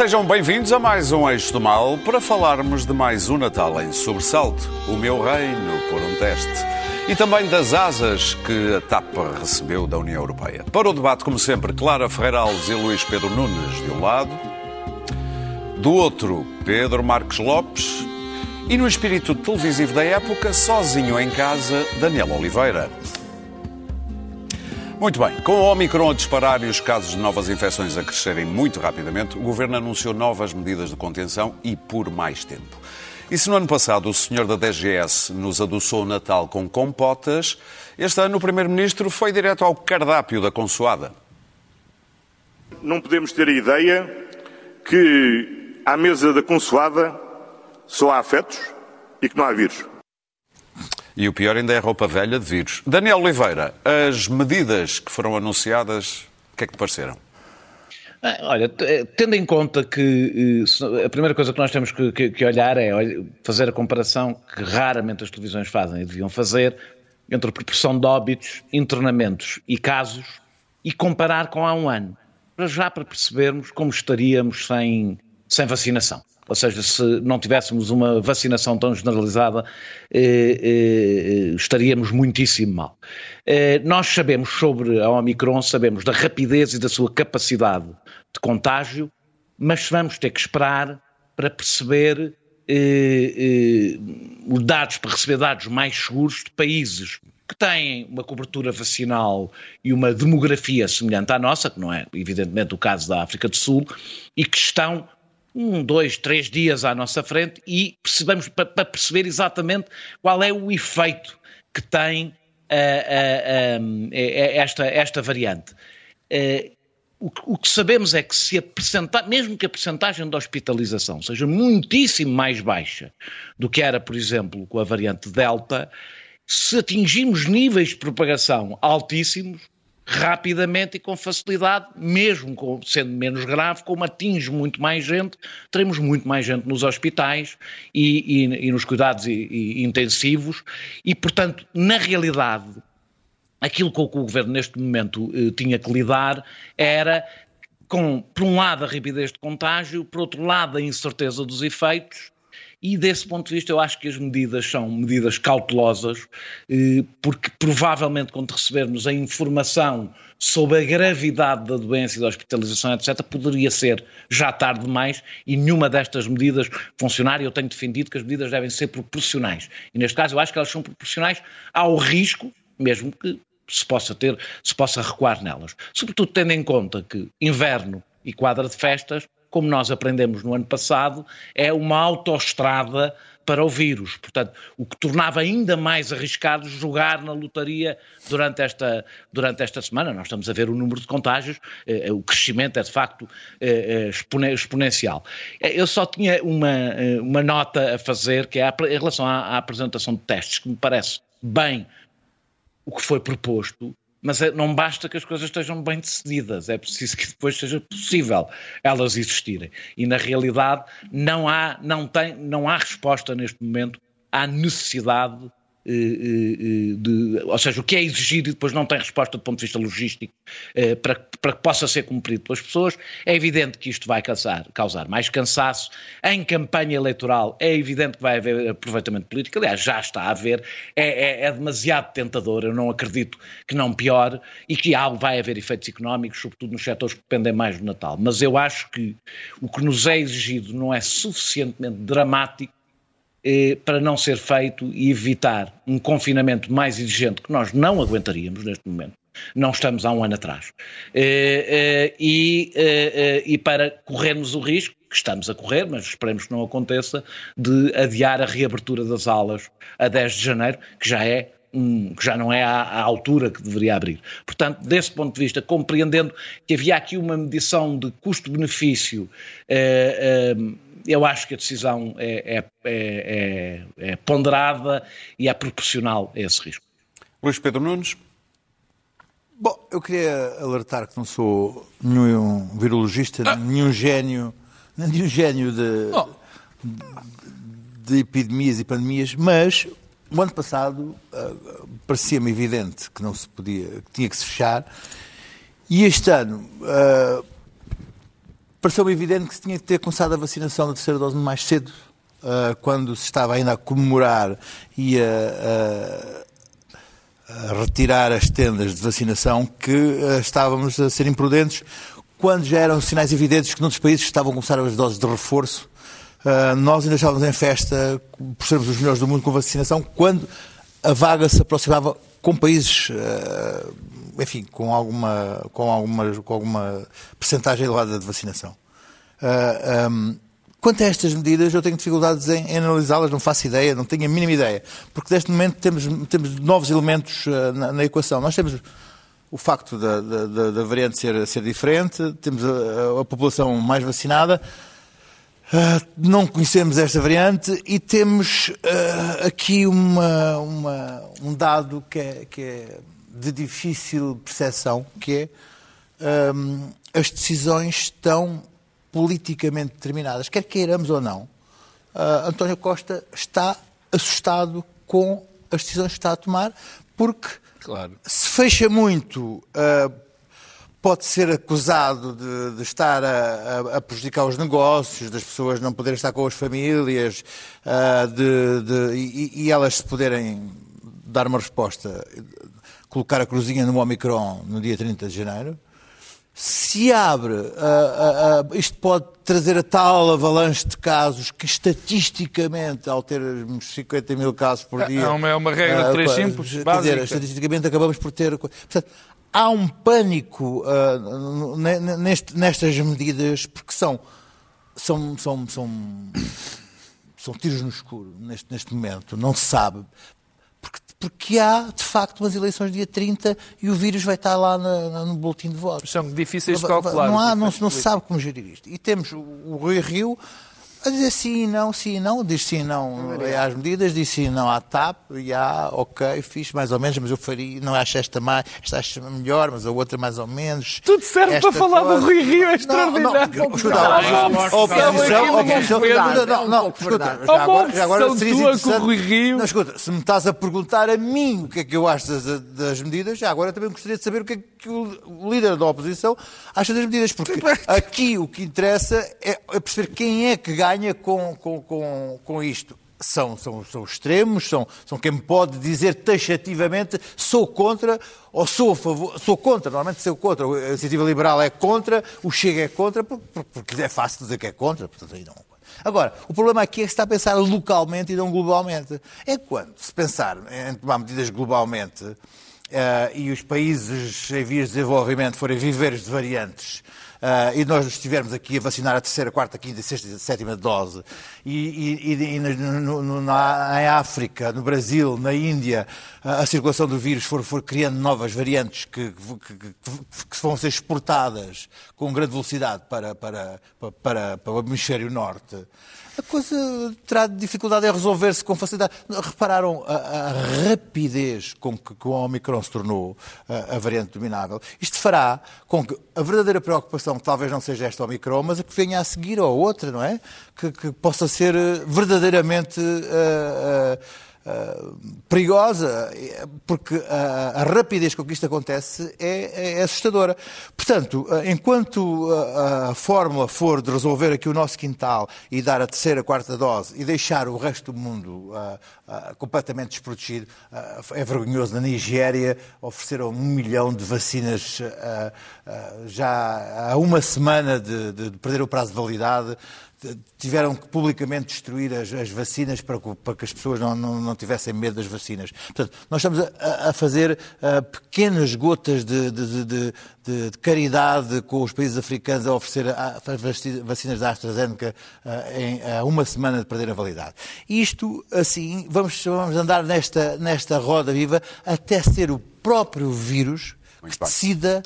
sejam bem-vindos a mais um Eixo do Mal para falarmos de mais um Natal em sobressalto, o meu reino por um teste, e também das asas que a TAP recebeu da União Europeia. Para o debate, como sempre, Clara Ferreira Alves e Luís Pedro Nunes de um lado, do outro, Pedro Marques Lopes, e no espírito televisivo da época, sozinho em casa, Daniel Oliveira. Muito bem, com o Omicron a disparar e os casos de novas infecções a crescerem muito rapidamente, o Governo anunciou novas medidas de contenção e por mais tempo. E se no ano passado o senhor da DGS nos adoçou o Natal com compotas, este ano o Primeiro-Ministro foi direto ao cardápio da consoada. Não podemos ter a ideia que à mesa da consoada só há afetos e que não há vírus. E o pior ainda é a roupa velha de vírus. Daniel Oliveira, as medidas que foram anunciadas, o que é que te pareceram? Olha, eh, tendo em conta que eh, a primeira coisa que nós temos que, que, que, olhar é fazer a comparação que raramente as televisões fazem e deviam fazer entre a proporção de óbitos, internamentos e casos e comparar com há um ano, para já para percebermos como estaríamos sem, sem vacinação. Ou seja, se não tivéssemos uma vacinação tão generalizada, eh, eh, estaríamos muitíssimo mal. Eh, nós sabemos sobre a Omicron, sabemos da rapidez e da sua capacidade de contágio, mas vamos ter que esperar para perceber eh, eh, dados, para receber dados mais seguros de países que têm uma cobertura vacinal e uma demografia semelhante à nossa, que não é evidentemente o caso da África do Sul, e que estão um, dois, três dias à nossa frente e percebemos para, perceber exatamente qual é o efeito que tem uh, uh, um, esta, esta variante. Uh, o, o, que sabemos é que se a percentagem, mesmo que a percentagem de hospitalização seja muitíssimo mais baixa do que era, por exemplo, com a variante Delta, se atingirmos níveis de propagação altíssimos, rapidamente e com facilidade, mesmo com, sendo menos grave, como atinge muito mais gente, teremos muito mais gente nos hospitais e, e, e nos cuidados e, intensivos. E, portanto, na realidade, aquilo com que o governo neste momento eh, tinha que lidar era com, por um lado, a rapidez de contágio, por outro lado, a incerteza dos efeitos e desse ponto de vista eu acho que as medidas são medidas cautelosas, eh, porque provavelmente quando recebermos a informação sobre a gravidade da doença e da hospitalização, etc., poderia ser já tarde demais e nenhuma destas medidas funcionar. Eu tenho defendido que as medidas devem ser proporcionais. E neste caso eu acho que elas são proporcionais ao risco, mesmo que se possa ter, se possa recuar nelas. Sobretudo tendo em conta que inverno e quadra de festas como nós aprendemos no ano passado, é uma autoestrada para o vírus. Portanto, o que tornava ainda mais arriscado jogar na lotaria durante esta, durante esta semana. Nós estamos a ver o número de contágios, eh, eh o crescimento é de facto eh, eh exponencial. Eh, eu só tinha uma, uma nota a fazer, que é a, em relação à, à apresentação de testes, que me parece bem o que foi proposto, mas é, não basta que as coisas estejam bem decididas, é preciso que depois seja possível elas existirem. E na realidade não há, não tem, não há resposta neste momento à necessidade de, ou seja, o que é exigido e depois não tem resposta do ponto de vista logístico eh, para, para que possa ser cumprido pelas pessoas, é evidente que isto vai causar, causar mais cansaço. Em campanha eleitoral é evidente que vai haver aproveitamento político, aliás, já está a haver, é, é, é demasiado tentador, eu não acredito que não piore e que algo vai haver efeitos económicos, sobretudo nos setores que dependem mais do Natal. Mas eu acho que o que nos é exigido não é suficientemente dramático eh, para não ser feito e evitar um confinamento mais exigente que nós não aguentaríamos neste momento. Não estamos há um ano atrás. Eh, eh, e, e para corrermos o risco, que estamos a correr, mas esperemos que não aconteça, de adiar a reabertura das aulas a 10 de janeiro, que já é que já não é à, altura que deveria abrir. Portanto, desse ponto de vista, compreendendo que havia aqui uma medição de custo-benefício eh, eh, eu acho que a decisão é, é, é, é, ponderada e é proporcional a esse risco. Luís Pedro Nunes. Bom, eu queria alertar que não sou nenhum virologista, ah. nenhum gênio, nenhum gênio de, oh. de, epidemias e pandemias, mas o ano passado uh, parecia-me evidente que não se podia, que tinha que se fechar, e este ano uh, pareceu-me evidente que se tinha que ter começado a vacinação da terceira dose mais cedo, uh, quando se estava ainda a comemorar e a, a, a retirar as tendas de vacinação, que uh, estávamos a ser imprudentes, quando já eram sinais evidentes que noutros países estavam a começar as doses de reforço. Uh, nós ainda estávamos em festa, por sermos os melhores do mundo com vacinação, quando a vaga se aproximava com países enfim, com alguma, com alguma, com alguma percentagem elevada de vacinação. Uh, ah, um, quanto a estas medidas, eu tenho dificuldades em, em analisá-las, não faço ideia, não tenho a mínima ideia, porque neste momento temos, temos novos elementos uh, na, na, equação. Nós temos o facto da, da, da variante ser, ser diferente, temos a, a população mais vacinada, Uh, não conhecemos esta variante e temos uh, aqui uma, uma, um dado que é, que é de difícil percepção, que é um, as decisões estão politicamente determinadas, quer queiramos ou não. Uh, António Costa está assustado com as decisões que está a tomar, porque claro. se fecha muito, uh, pode ser acusado de, de estar a, a, prejudicar os negócios, das pessoas não poderem estar com as famílias uh, de, de, e, e, elas se poderem dar uma resposta colocar a cruzinha no Omicron no dia 30 de janeiro. Se abre, uh, uh, uh, isto pode trazer a tal avalanche de casos que estatisticamente, ao termos 50 mil casos por dia. É uma, é uma regra de três simples, quer básica. Dizer, estatisticamente acabamos por ter. Portanto, há um pânico neste, nestas medidas, porque são, são, são, são, são tiros no escuro neste, neste momento, não se sabe porque há, de facto, umas eleições dia 30 e o vírus vai estar lá no, no boletim de votos. São difíceis de calcular. Não, há, não, não se sabe como gerir isto. E temos o, o Rui Rio a dizer sim, não, sim, não, diz sim, não às medidas, diz sim, não à TAP, e há, ok, fiz mais ou menos, mas eu faria, não acho esta mais, esta acho melhor, mas a outra mais ou menos. Tudo certo para falar do Rui Rio, é extraordinário. A oposição, a oposição, não, não, escuta, já agora, já agora seria com o Rui Rio. Não, escuta, se me estás a perguntar a mim o que é que eu acho das, das medidas, já agora também gostaria de saber o que é que o líder da oposição acha das medidas, porque aqui o que interessa é perceber quem é que ganha ganha com, com, com, com isto? São, são, são extremos, são, são quem pode dizer taxativamente sou contra ou sou a favor, sou contra, normalmente sou contra, a iniciativa liberal é contra, o Chega é contra, porque, é fácil dizer que é contra, portanto aí não. Agora, o problema aqui é que se está a pensar localmente e não globalmente. É quando se pensar em tomar medidas globalmente uh, e os países em vias de desenvolvimento forem viveiros de variantes e nós estivermos aqui a vacinar a terceira, quarta, quinta, sexta e sétima dose, e, e, e no, no, na, em África, no Brasil, na Índia, a circulação do vírus for, for criando novas variantes que, que, que, que, vão ser exportadas com grande velocidade para, para, para, para o hemisfério norte, a coisa terá dificuldade em resolver-se com facilidade. Repararam a, a rapidez com que, que, o Omicron se tornou a, a, variante dominável? Isto fará com que a verdadeira preocupação talvez não seja esta Omicron, mas a que venha a seguir ou outra, não é? Que, que possa ser eh, verdadeiramente. Uh, uh, Uh, perigosa, porque a, a, rapidez com que isto acontece é, é assustadora. Portanto, uh, enquanto a, a, fórmula for de resolver aqui o nosso quintal e dar a terceira, quarta dose e deixar o resto do mundo completamente desprotegido, é vergonhoso. Na Nigéria ofereceram um milhão de vacinas já há uma semana de, de, de perder o prazo de validade tiveram que publicamente destruir as, as vacinas para, para, que as pessoas não, não, não, tivessem medo das vacinas. Portanto, nós estamos a, a fazer uh, pequenas gotas de, de, de, de, caridade com os países africanos a oferecer as vacinas da AstraZeneca uh, em uh, uma semana de perder a validade. Isto, assim, vamos, vamos andar nesta, nesta roda viva até ser o próprio vírus Muito que decida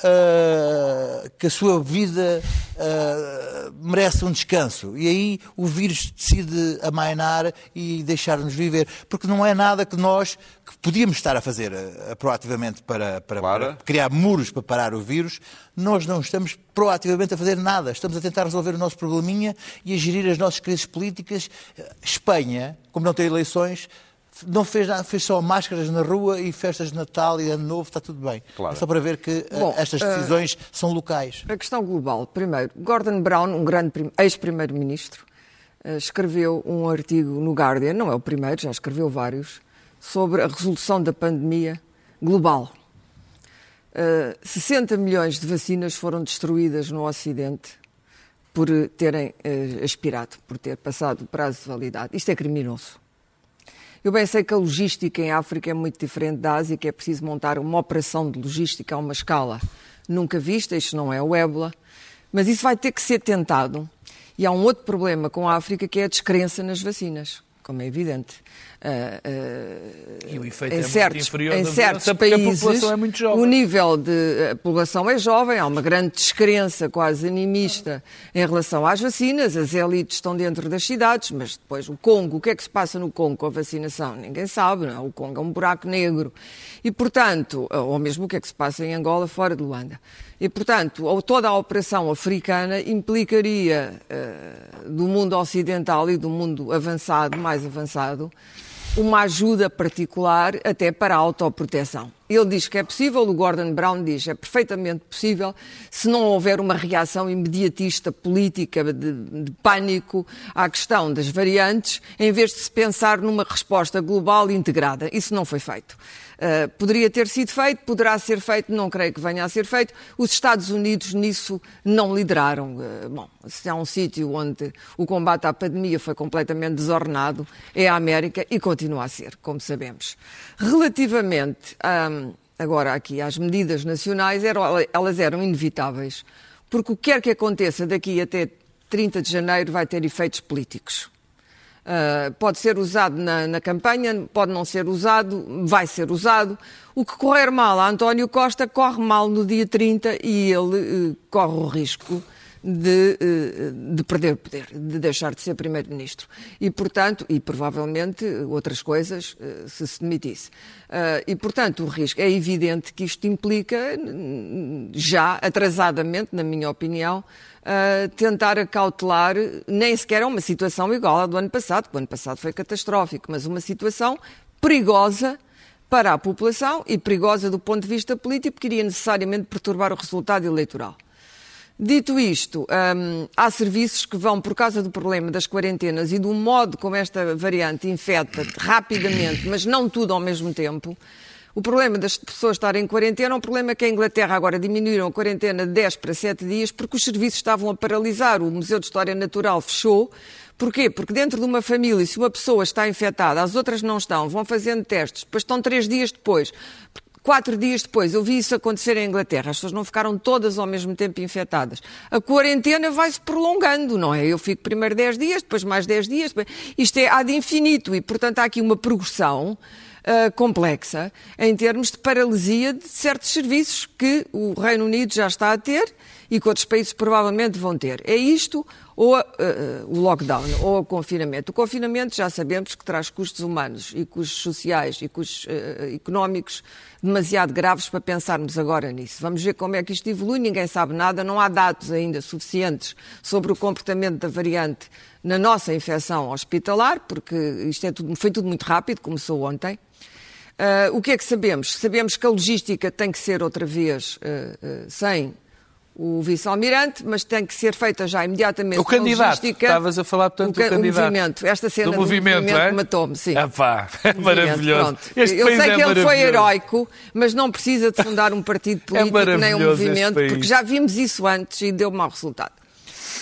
uh, que a sua vida uh, merece um descanso. E aí o vírus decide amainar e deixar-nos viver. Porque não é nada que nós que podíamos estar a fazer uh, proativamente para, para, para, criar muros para parar o vírus, nós não estamos proativamente a fazer nada. Estamos a tentar resolver o nosso probleminha e a gerir as nossas crises políticas. Espanha, como não tem eleições, não fez nada, fez só máscaras na rua e festas de Natal e Ano Novo, está tudo bem. Claro. É só para ver que eh, Bom, estas decisões uh, são locais. A questão global. Primeiro, Gordon Brown, um grande ex-primeiro-ministro, uh, escreveu um artigo no Guardian, não é o primeiro, já escreveu vários, sobre a resolução da pandemia global. Uh, 60 milhões de vacinas foram destruídas no Ocidente por terem uh, aspirado, por ter passado o prazo de validade. Isto é criminoso. Eu bem sei que a logística em África é muito diferente da Ásia, que é preciso montar uma operação de logística a uma escala nunca vista, isto não é o ébola, mas isso vai ter que ser tentado. E há um outro problema com a África que é a descrença nas vacinas, como é evidente. Uh, uh, e o efeito em é certos, muito inferior em certos países, é o nível de a população é jovem, há uma grande descrença quase animista em relação às vacinas, as elites estão dentro das cidades, mas depois o Congo, o que é que se passa no Congo com a vacinação? Ninguém sabe, não é? o Congo é um buraco negro. E, portanto, ou mesmo o que é que se passa em Angola, fora de Luanda. E, portanto, toda a operação africana implicaria uh, do mundo ocidental e do mundo avançado, mais avançado, uma ajuda particular até para a autoproteção. Ele diz que é possível, o Gordon Brown diz que é perfeitamente possível, se não houver uma reação imediatista política de, de, pânico à questão das variantes, em vez de se pensar numa resposta global integrada. Isso não foi feito. Uh, poderia ter sido feito, poderá ser feito, não creio que venha a ser feito. Os Estados Unidos nisso não lideraram. Uh, bom, se há um sítio onde o combate à pandemia foi completamente desordenado, é a América e continua a ser, como sabemos. Relativamente, um, agora aqui, às medidas nacionais, eram, elas eram inevitáveis, porque o que quer que aconteça daqui até 30 de janeiro vai ter efeitos políticos. Uh, pode ser usado na, na, campanha, pode não ser usado, vai ser usado. O que correr mal a António Costa corre mal no dia 30 e ele uh, corre o risco de, uh, de perder poder, de deixar de ser Primeiro-Ministro. E, portanto, e provavelmente outras coisas, se se demitisse. e, portanto, o risco é evidente que isto implica, já atrasadamente, na minha opinião, tentar acautelar, nem sequer é uma situação igual à do ano passado, que o ano passado foi catastrófico, mas uma situação perigosa para a população e perigosa do ponto de vista político, porque iria necessariamente perturbar o resultado eleitoral. Dito isto, um, há serviços que vão, por causa do problema das quarentenas e do modo como esta variante infecta rapidamente, mas não tudo ao mesmo tempo, o problema das pessoas estarem em quarentena é um problema que a Inglaterra agora diminuíram a quarentena de 10 para 7 dias porque os serviços estavam a paralisar. O Museu de História Natural fechou. Porquê? Porque dentro de uma família, se uma pessoa está infectada, as outras não estão, vão fazendo testes, depois estão três dias depois. Quatro dias depois, eu vi isso acontecer em Inglaterra, as pessoas não ficaram todas ao mesmo tempo infectadas. A quarentena vai-se prolongando, não é? Eu fico primeiro 10 dias, depois mais 10 dias, depois... isto é ad infinito e, portanto, há aqui uma progressão uh, complexa em termos de paralisia de certos serviços que o Reino Unido já está a ter e que outros países provavelmente vão ter. É isto ou uh, o lockdown ou o confinamento. O confinamento já sabemos que traz custos humanos e custos sociais e custos uh, económicos demasiado graves para pensarmos agora nisso. Vamos ver como é que isto evolui, ninguém sabe nada, não há dados ainda suficientes sobre o comportamento da variante na nossa infecção hospitalar, porque isto é tudo, foi tudo muito rápido, começou ontem. Uh, o que é que sabemos? Sabemos que a logística tem que ser outra vez uh, uh, sem o vice-almirante, mas tem que ser feita já imediatamente. O candidato, estavas a falar, portanto, o, do candidato. O movimento, esta cena do, do movimento, movimento é? matou-me, sim. Ah pá, é maravilhoso. Eu sei é que ele foi heroico, mas não precisa de fundar um partido é político é nem um movimento, porque já vimos isso antes e deu mau resultado.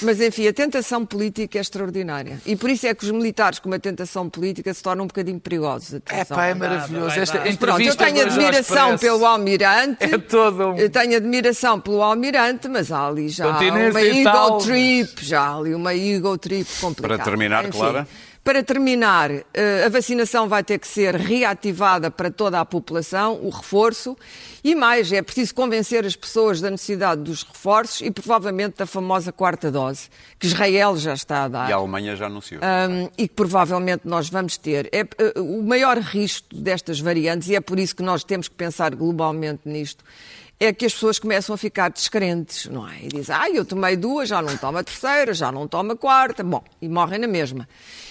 Mas, enfim, a tentação política é extraordinária. E por isso é que os militares, com uma tentação política, se tornam um bocadinho perigosos. É pá, é maravilhoso. Pronto, eu tenho admiração pelo almirante. É todo um... Eu tenho admiração pelo almirante, mas há ali já uma ego trip, já há ali uma ego trip complicada. Para terminar, enfim, Clara... Para terminar, eh, a vacinação vai ter que ser reativada para toda a população, o reforço, e mais, é preciso convencer as pessoas da necessidade dos reforços e provavelmente da famosa quarta dose, que Israel já está a dar. E a Alemanha já anunciou. Um, e que provavelmente nós vamos ter. É, uh, o maior risco destas variantes, e é por isso que nós temos que pensar globalmente nisto, é que as pessoas começam a ficar descrentes, não é? E dizem, ah, eu tomei duas, já não tomo a terceira, já não tomo a quarta, bom, e morrem na mesma.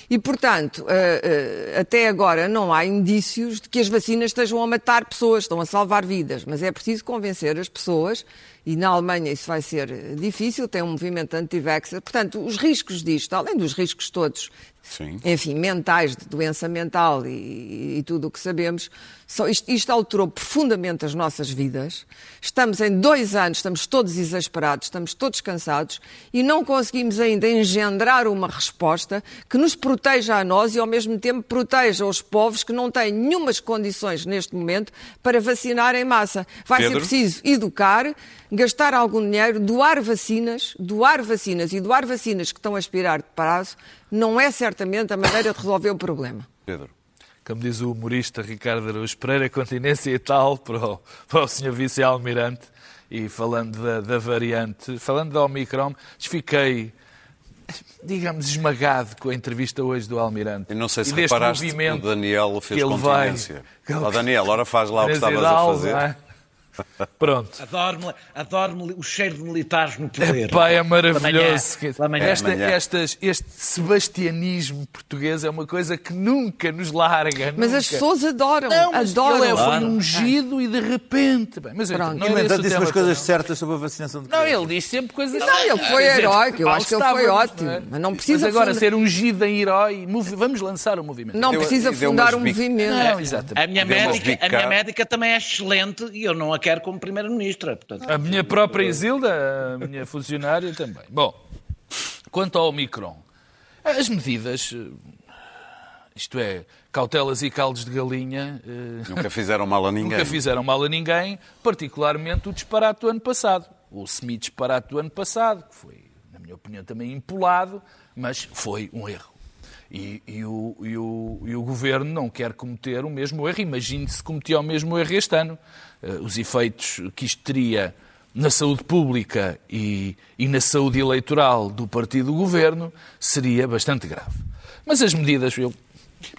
E, portanto, eh, eh, até agora não há indícios de que as vacinas estejam a matar pessoas, estão a salvar vidas, mas é preciso convencer as pessoas, e na Alemanha isso vai ser difícil, tem um movimento anti-vaxxer. Portanto, os riscos disto, além dos riscos todos Sim. enfim, mentais, de doença mental e, e tudo o que sabemos, só, isto, isto, alterou profundamente as nossas vidas. Estamos em dois anos, estamos todos exasperados, estamos todos cansados e não conseguimos ainda engendrar uma resposta que nos proteja a nós e ao mesmo tempo proteja os povos que não têm nenhumas condições neste momento para vacinar em massa. Vai Pedro? ser preciso educar, gastar algum dinheiro, doar vacinas, doar vacinas e doar vacinas que estão a expirar de prazo não é certamente a maneira de resolver o problema. Pedro. Como diz o humorista Ricardo Araújo Pereira, continência e tal para o, para o Sr. Vice-Almirante. E falando da, da, variante, falando da Omicron, fiquei, digamos, esmagado com a entrevista hoje do Almirante. E não sei se e reparaste, o Daniel fez continência. Vai... Oh, Daniel, ora faz lá o que estavas a fazer. Pronto. Adoro, adoro o cheiro de militares no poder. Epá, é maravilhoso. Esta, estas, este sebastianismo português é uma coisa que nunca nos larga. Mas nunca. as pessoas adoram. Não, adoram. Ele é, foi ungido e de repente. Bem, mas Pronto. não é disse umas coisas certas sobre a vacinação de Não, ele disse sempre coisas Não, ele foi heróico. Eu acho que ele foi ótimo. É? Mas não precisa. Mas agora, ser ungido em herói, vamos lançar o movimento. Não precisa fundar um movimento. Não, exatamente. A minha, médica, a minha médica também é excelente e eu não a quero como Primeira-Ministra. A minha própria Isilda, a minha funcionária também. Bom, quanto ao Omicron, as medidas, isto é, cautelas e caldos de galinha. Eh, nunca fizeram mal a ninguém. Nunca fizeram mal a ninguém, particularmente o disparate do ano passado. O semi-disparate do ano passado, que foi, na minha opinião, também impulado, mas foi um erro. E, e, o, e, o, e, o, governo não quer cometer o mesmo erro. Imagine se cometia o mesmo erro este ano. Uh, os efeitos que isto teria na saúde pública e, e na saúde eleitoral do partido do governo seria bastante grave. Mas as medidas, eu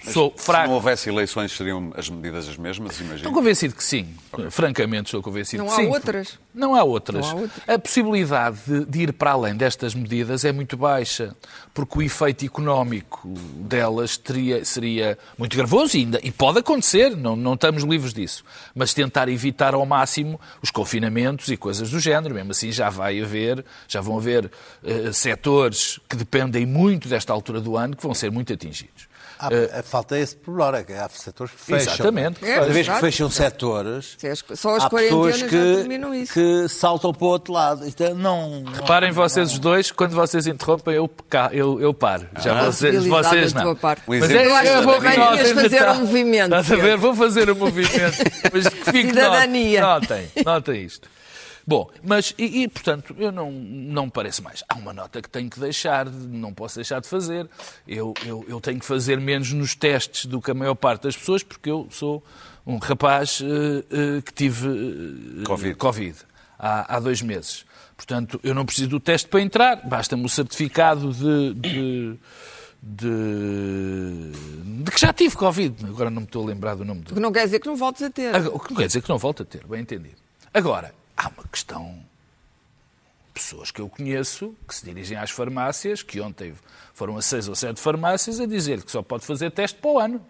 Sou fraco. Se não houvesse eleições, seriam as medidas as mesmas, imagino? Estou convencido que sim. Okay. Francamente, estou convencido não que sim. Não há outras. Não há outras. Não há outras. A possibilidade de, de, ir para além destas medidas é muito baixa, porque o efeito económico delas teria, seria muito gravoso e, ainda, e pode acontecer, não, não estamos livres disso. Mas tentar evitar ao máximo os confinamentos e coisas do género. Mesmo assim, já vai haver, já vão haver uh, setores que dependem muito desta altura do ano que vão ser muito atingidos. Há, uh, falta esse problema, é que há setores que fecham. Exatamente. É, Cada vez que fecham setores, só as há pessoas que, que saltam para o outro lado. É, não, não, Reparem vocês os dois, quando vocês interrompem, eu, eu, eu paro. Já ah, vocês, vocês não. Mas é, eu acho que vou fazer um movimento. Estás a ver? Vou fazer um movimento. Mas que fique Cidadania. Notem, notem isto. Bom, mas, e, e, portanto, eu não, não me parece mais. Há uma nota que tenho que deixar, não posso deixar de fazer. Eu, eu, eu tenho que fazer menos nos testes do que a maior parte das pessoas, porque eu sou um rapaz uh, uh, que tive uh, Covid, COVID há, há dois meses. Portanto, eu não preciso do teste para entrar, basta-me o certificado de, de, de, de, que já tive Covid. Agora não me estou a lembrar do nome do. O que não quer dizer que não voltes a ter. O que não quer dizer que não volto a ter, bem entendido. Agora, há uma questão. Pessoas que eu conheço que se dirigem às farmácias, que ontem foram a seis ou sete farmácias, a dizer que só pode fazer teste para o ano.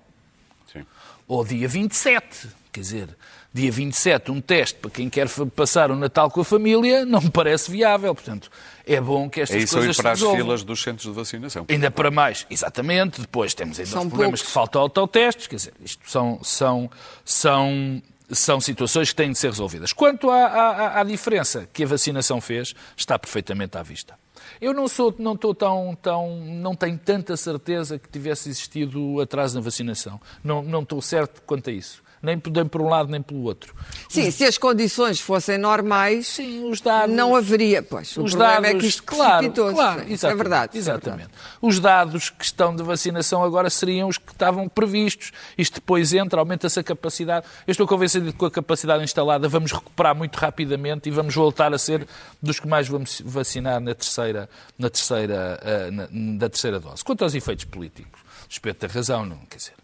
Sim. Ou dia 27. Quer dizer, dia 27, um teste para quem quer passar o Natal com a família, não me parece viável. Portanto, é bom que estas é isso coisas para as filas dos centros de vacinação. Ainda para mais, exatamente. Depois temos ainda são os problemas poucos. que faltam autotestes. Quer dizer, isto são, são, são são situações que têm de ser resolvidas. Quanto à, à, à, diferença que a vacinação fez, está perfeitamente à vista. Eu não sou, não estou tão, tão, não tenho tanta certeza que tivesse existido atraso na vacinação. Não, não estou certo quanto a isso nem por um lado nem pelo outro. Sim, os... se as condições fossem normais, Sim, os dados... não haveria. Pois, o os problema dados, é que isto claro, claro, é verdade. Exatamente. É verdade. Os dados que estão de vacinação agora seriam os que estavam previstos. Isto depois entra, aumenta-se a capacidade. Eu estou convencido de que com a capacidade instalada vamos recuperar muito rapidamente e vamos voltar a ser dos que mais vamos vacinar na terceira, na terceira, uh, na, terceira dose. Quanto aos efeitos políticos, respeito a razão, não, quer dizer,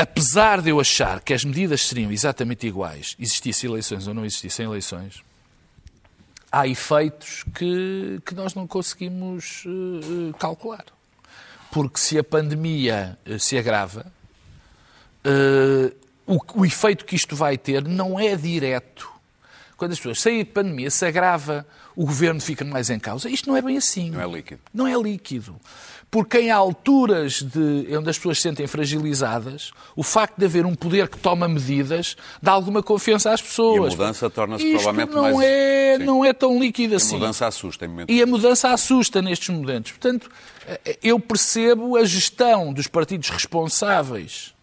apesar de eu achar que as medidas seriam exatamente iguais, existissem eleições ou não existissem eleições, há efeitos que, que nós não conseguimos uh, calcular. Porque se a pandemia uh, se agrava, uh, o, o efeito que isto vai ter não é direto. Quando as pessoas saem de pandemia, se agrava, o governo fica mais em causa. Isto não é bem assim. Não é líquido. Não é líquido porque em alturas de, onde as pessoas se sentem fragilizadas, o facto de haver um poder que toma medidas dá alguma confiança às pessoas. E a mudança torna-se provavelmente não mais... É, não é tão líquida assim. A mudança assusta em momentos. E a mudança assusta nestes momentos. Portanto, eh, eu percebo a gestão dos partidos responsáveis eh, eh,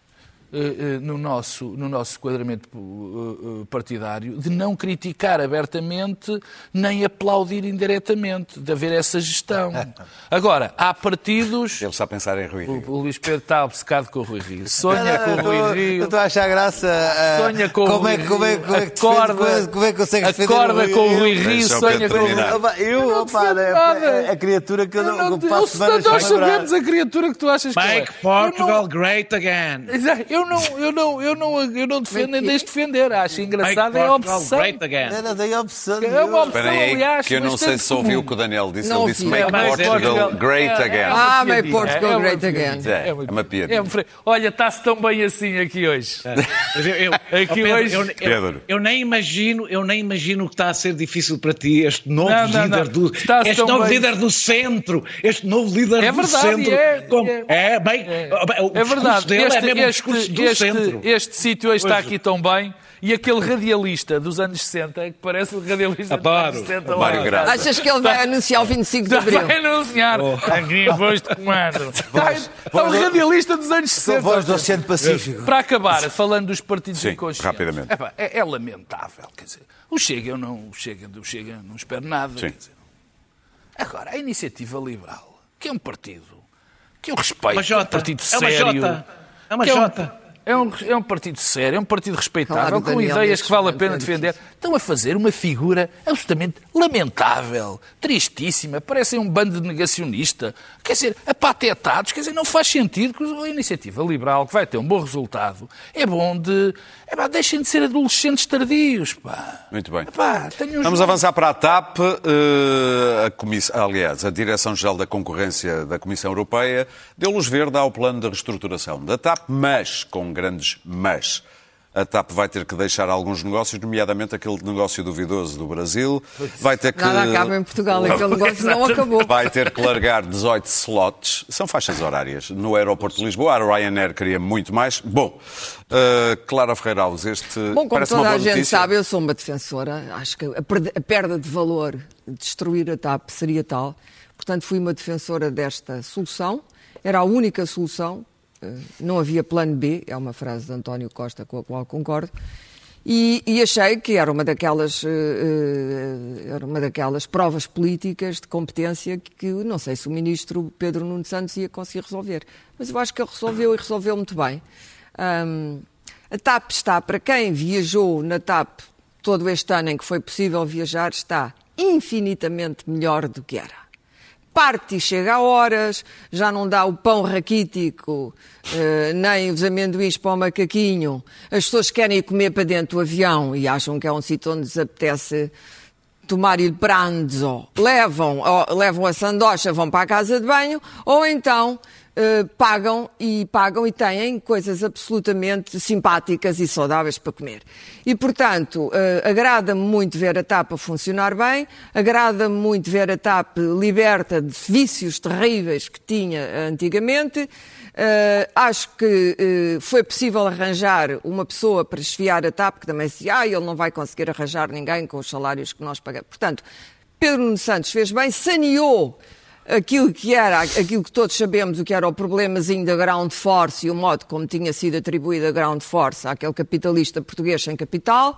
no nosso, no nosso quadramento eh, partidário de não criticar abertamente nem aplaudir indiretamente, de haver essa gestão. Agora, há partidos. Ele está a pensar em Rui Rio. O, o Luís Pedro está obcecado com o Rui Rio. Sonha com o Rui Rio. Eu estou a achar graça. Uh, sonha com como o é, Rui como é, Rio. como é que acorda, defende, como é que consegue defender acorda o com o Rui Rio? Rio, sonha com o Rui. Rio. Eu, não opa, é, nada. é a criatura que eu não, não, que passo eu, semanas nós sabemos a criatura que tu achas que Make ele é. Portugal Eu não- great again. Exato. Eu não, eu não, eu não, eu não defendo nem deixo defender. Acho Make engraçado é a obsessão. great again. Era daí a opção. É uma opção, Espera aí, aliás, que eu não sei se ouviu o que o Daniel disse. Não Ele disse. Make É Portugal great É, é again. Ah, Make Portugal great again. É, uma- é é uma fre- Olha, está-se tão bem assim aqui hoje. Mas eu, eu, Aqui oh, Pedro, hoje- Pedro. eu nem imagino, eu nem imagino que está a ser difícil para ti, este novo líder não. do este novo bem. líder do centro, este novo líder É do verdade, centro. é, como- é. é, É, é verdade. é Este, este, do este, centro. este sítio hoje está Pois. aqui tão bem. E aquele radialista dos anos 60, que parece o radialista dos Adoro. anos 60. lá Mário em Graça. Achas que ele vai anunciar o 25 de Já Abril? vai anunciar Oh. aqui a voz de comando. É um radialista dos anos 60. Voz do Oceano Pacífico. Para acabar, falando dos partidos Sim, inconscientes. rapidamente. é, é lamentável. Quer dizer, o Chega, eu não, o Chega, do Chega não espero nada. Sim. Quer dizer, agora, a Iniciativa Liberal, que é um partido que eu respeito, Uma é um partido É uma sério. É um- Jota. É um, é um partido sério, é um partido respeitável, Claro, com Daniel, ideias que vale a pena é defender. Estão a fazer uma figura absolutamente lamentável, tristíssima, parecem um bando de negacionista, quer dizer, apatetados, quer dizer, não faz sentido que a iniciativa liberal, que vai ter um bom resultado, é bom de. É pá, deixem de ser adolescentes tardios, pá. Muito bem. Vamos bons- avançar para a TAP. eh, a comiss... Aliás, a Direção-Geral da Concorrência da Comissão Europeia deu luz verde ao plano de reestruturação da TAP, mas com grandes mas. A TAP vai ter que deixar alguns negócios, nomeadamente aquele negócio duvidoso do Brasil. Vai ter que... Nada acaba em Portugal, aquele negócio não acabou. Vai ter que largar 18 slots, são faixas horárias, no aeroporto de Lisboa. A Ryanair queria muito mais. Bom, uh, Clara Ferreira Alves, este Bom, como toda a gente notícia. sabe, eu sou uma defensora. Acho que a perda, a perda de valor de destruir a TAP seria tal. Portanto, fui uma defensora desta solução. Era a única solução. Eh, Não havia plano B, é uma frase de António Costa com a qual concordo. E, e achei que era uma daquelas eh, eh, era uma daquelas provas políticas de competência que, não sei se o ministro Pedro Nuno Santos ia conseguir resolver. Mas eu acho que ele resolveu e resolveu muito bem. Ahm, a TAP está, para quem viajou na TAP todo este ano em que foi possível viajar, está infinitamente melhor do que era. Parte e chega a horas, já não dá o pão raquítico, eh, nem os amendoins para o macaquinho. As pessoas querem ir comer para dentro do avião e acham que é um sítio onde lhes apetece tomar il pranzo, levam, ó, levam a sandocha, vão para a casa de banho, ou então eh, pagam e pagam e têm coisas absolutamente simpáticas e saudáveis para comer. E, portanto, eh, agrada-me muito ver a TAP a funcionar bem, agrada-me muito ver a TAP liberta de vícios terríveis que tinha antigamente. Eh, acho que eh, foi possível arranjar uma pessoa para esfiar a TAP, que também se ah, ele não vai conseguir arranjar ninguém com os salários que nós pagamos. Portanto, Pedro Santos fez bem, saneou aquilo que era, aquilo que todos sabemos, o que era o problemazinho da ground force e o modo como tinha sido atribuída a ground force àquele capitalista português sem capital.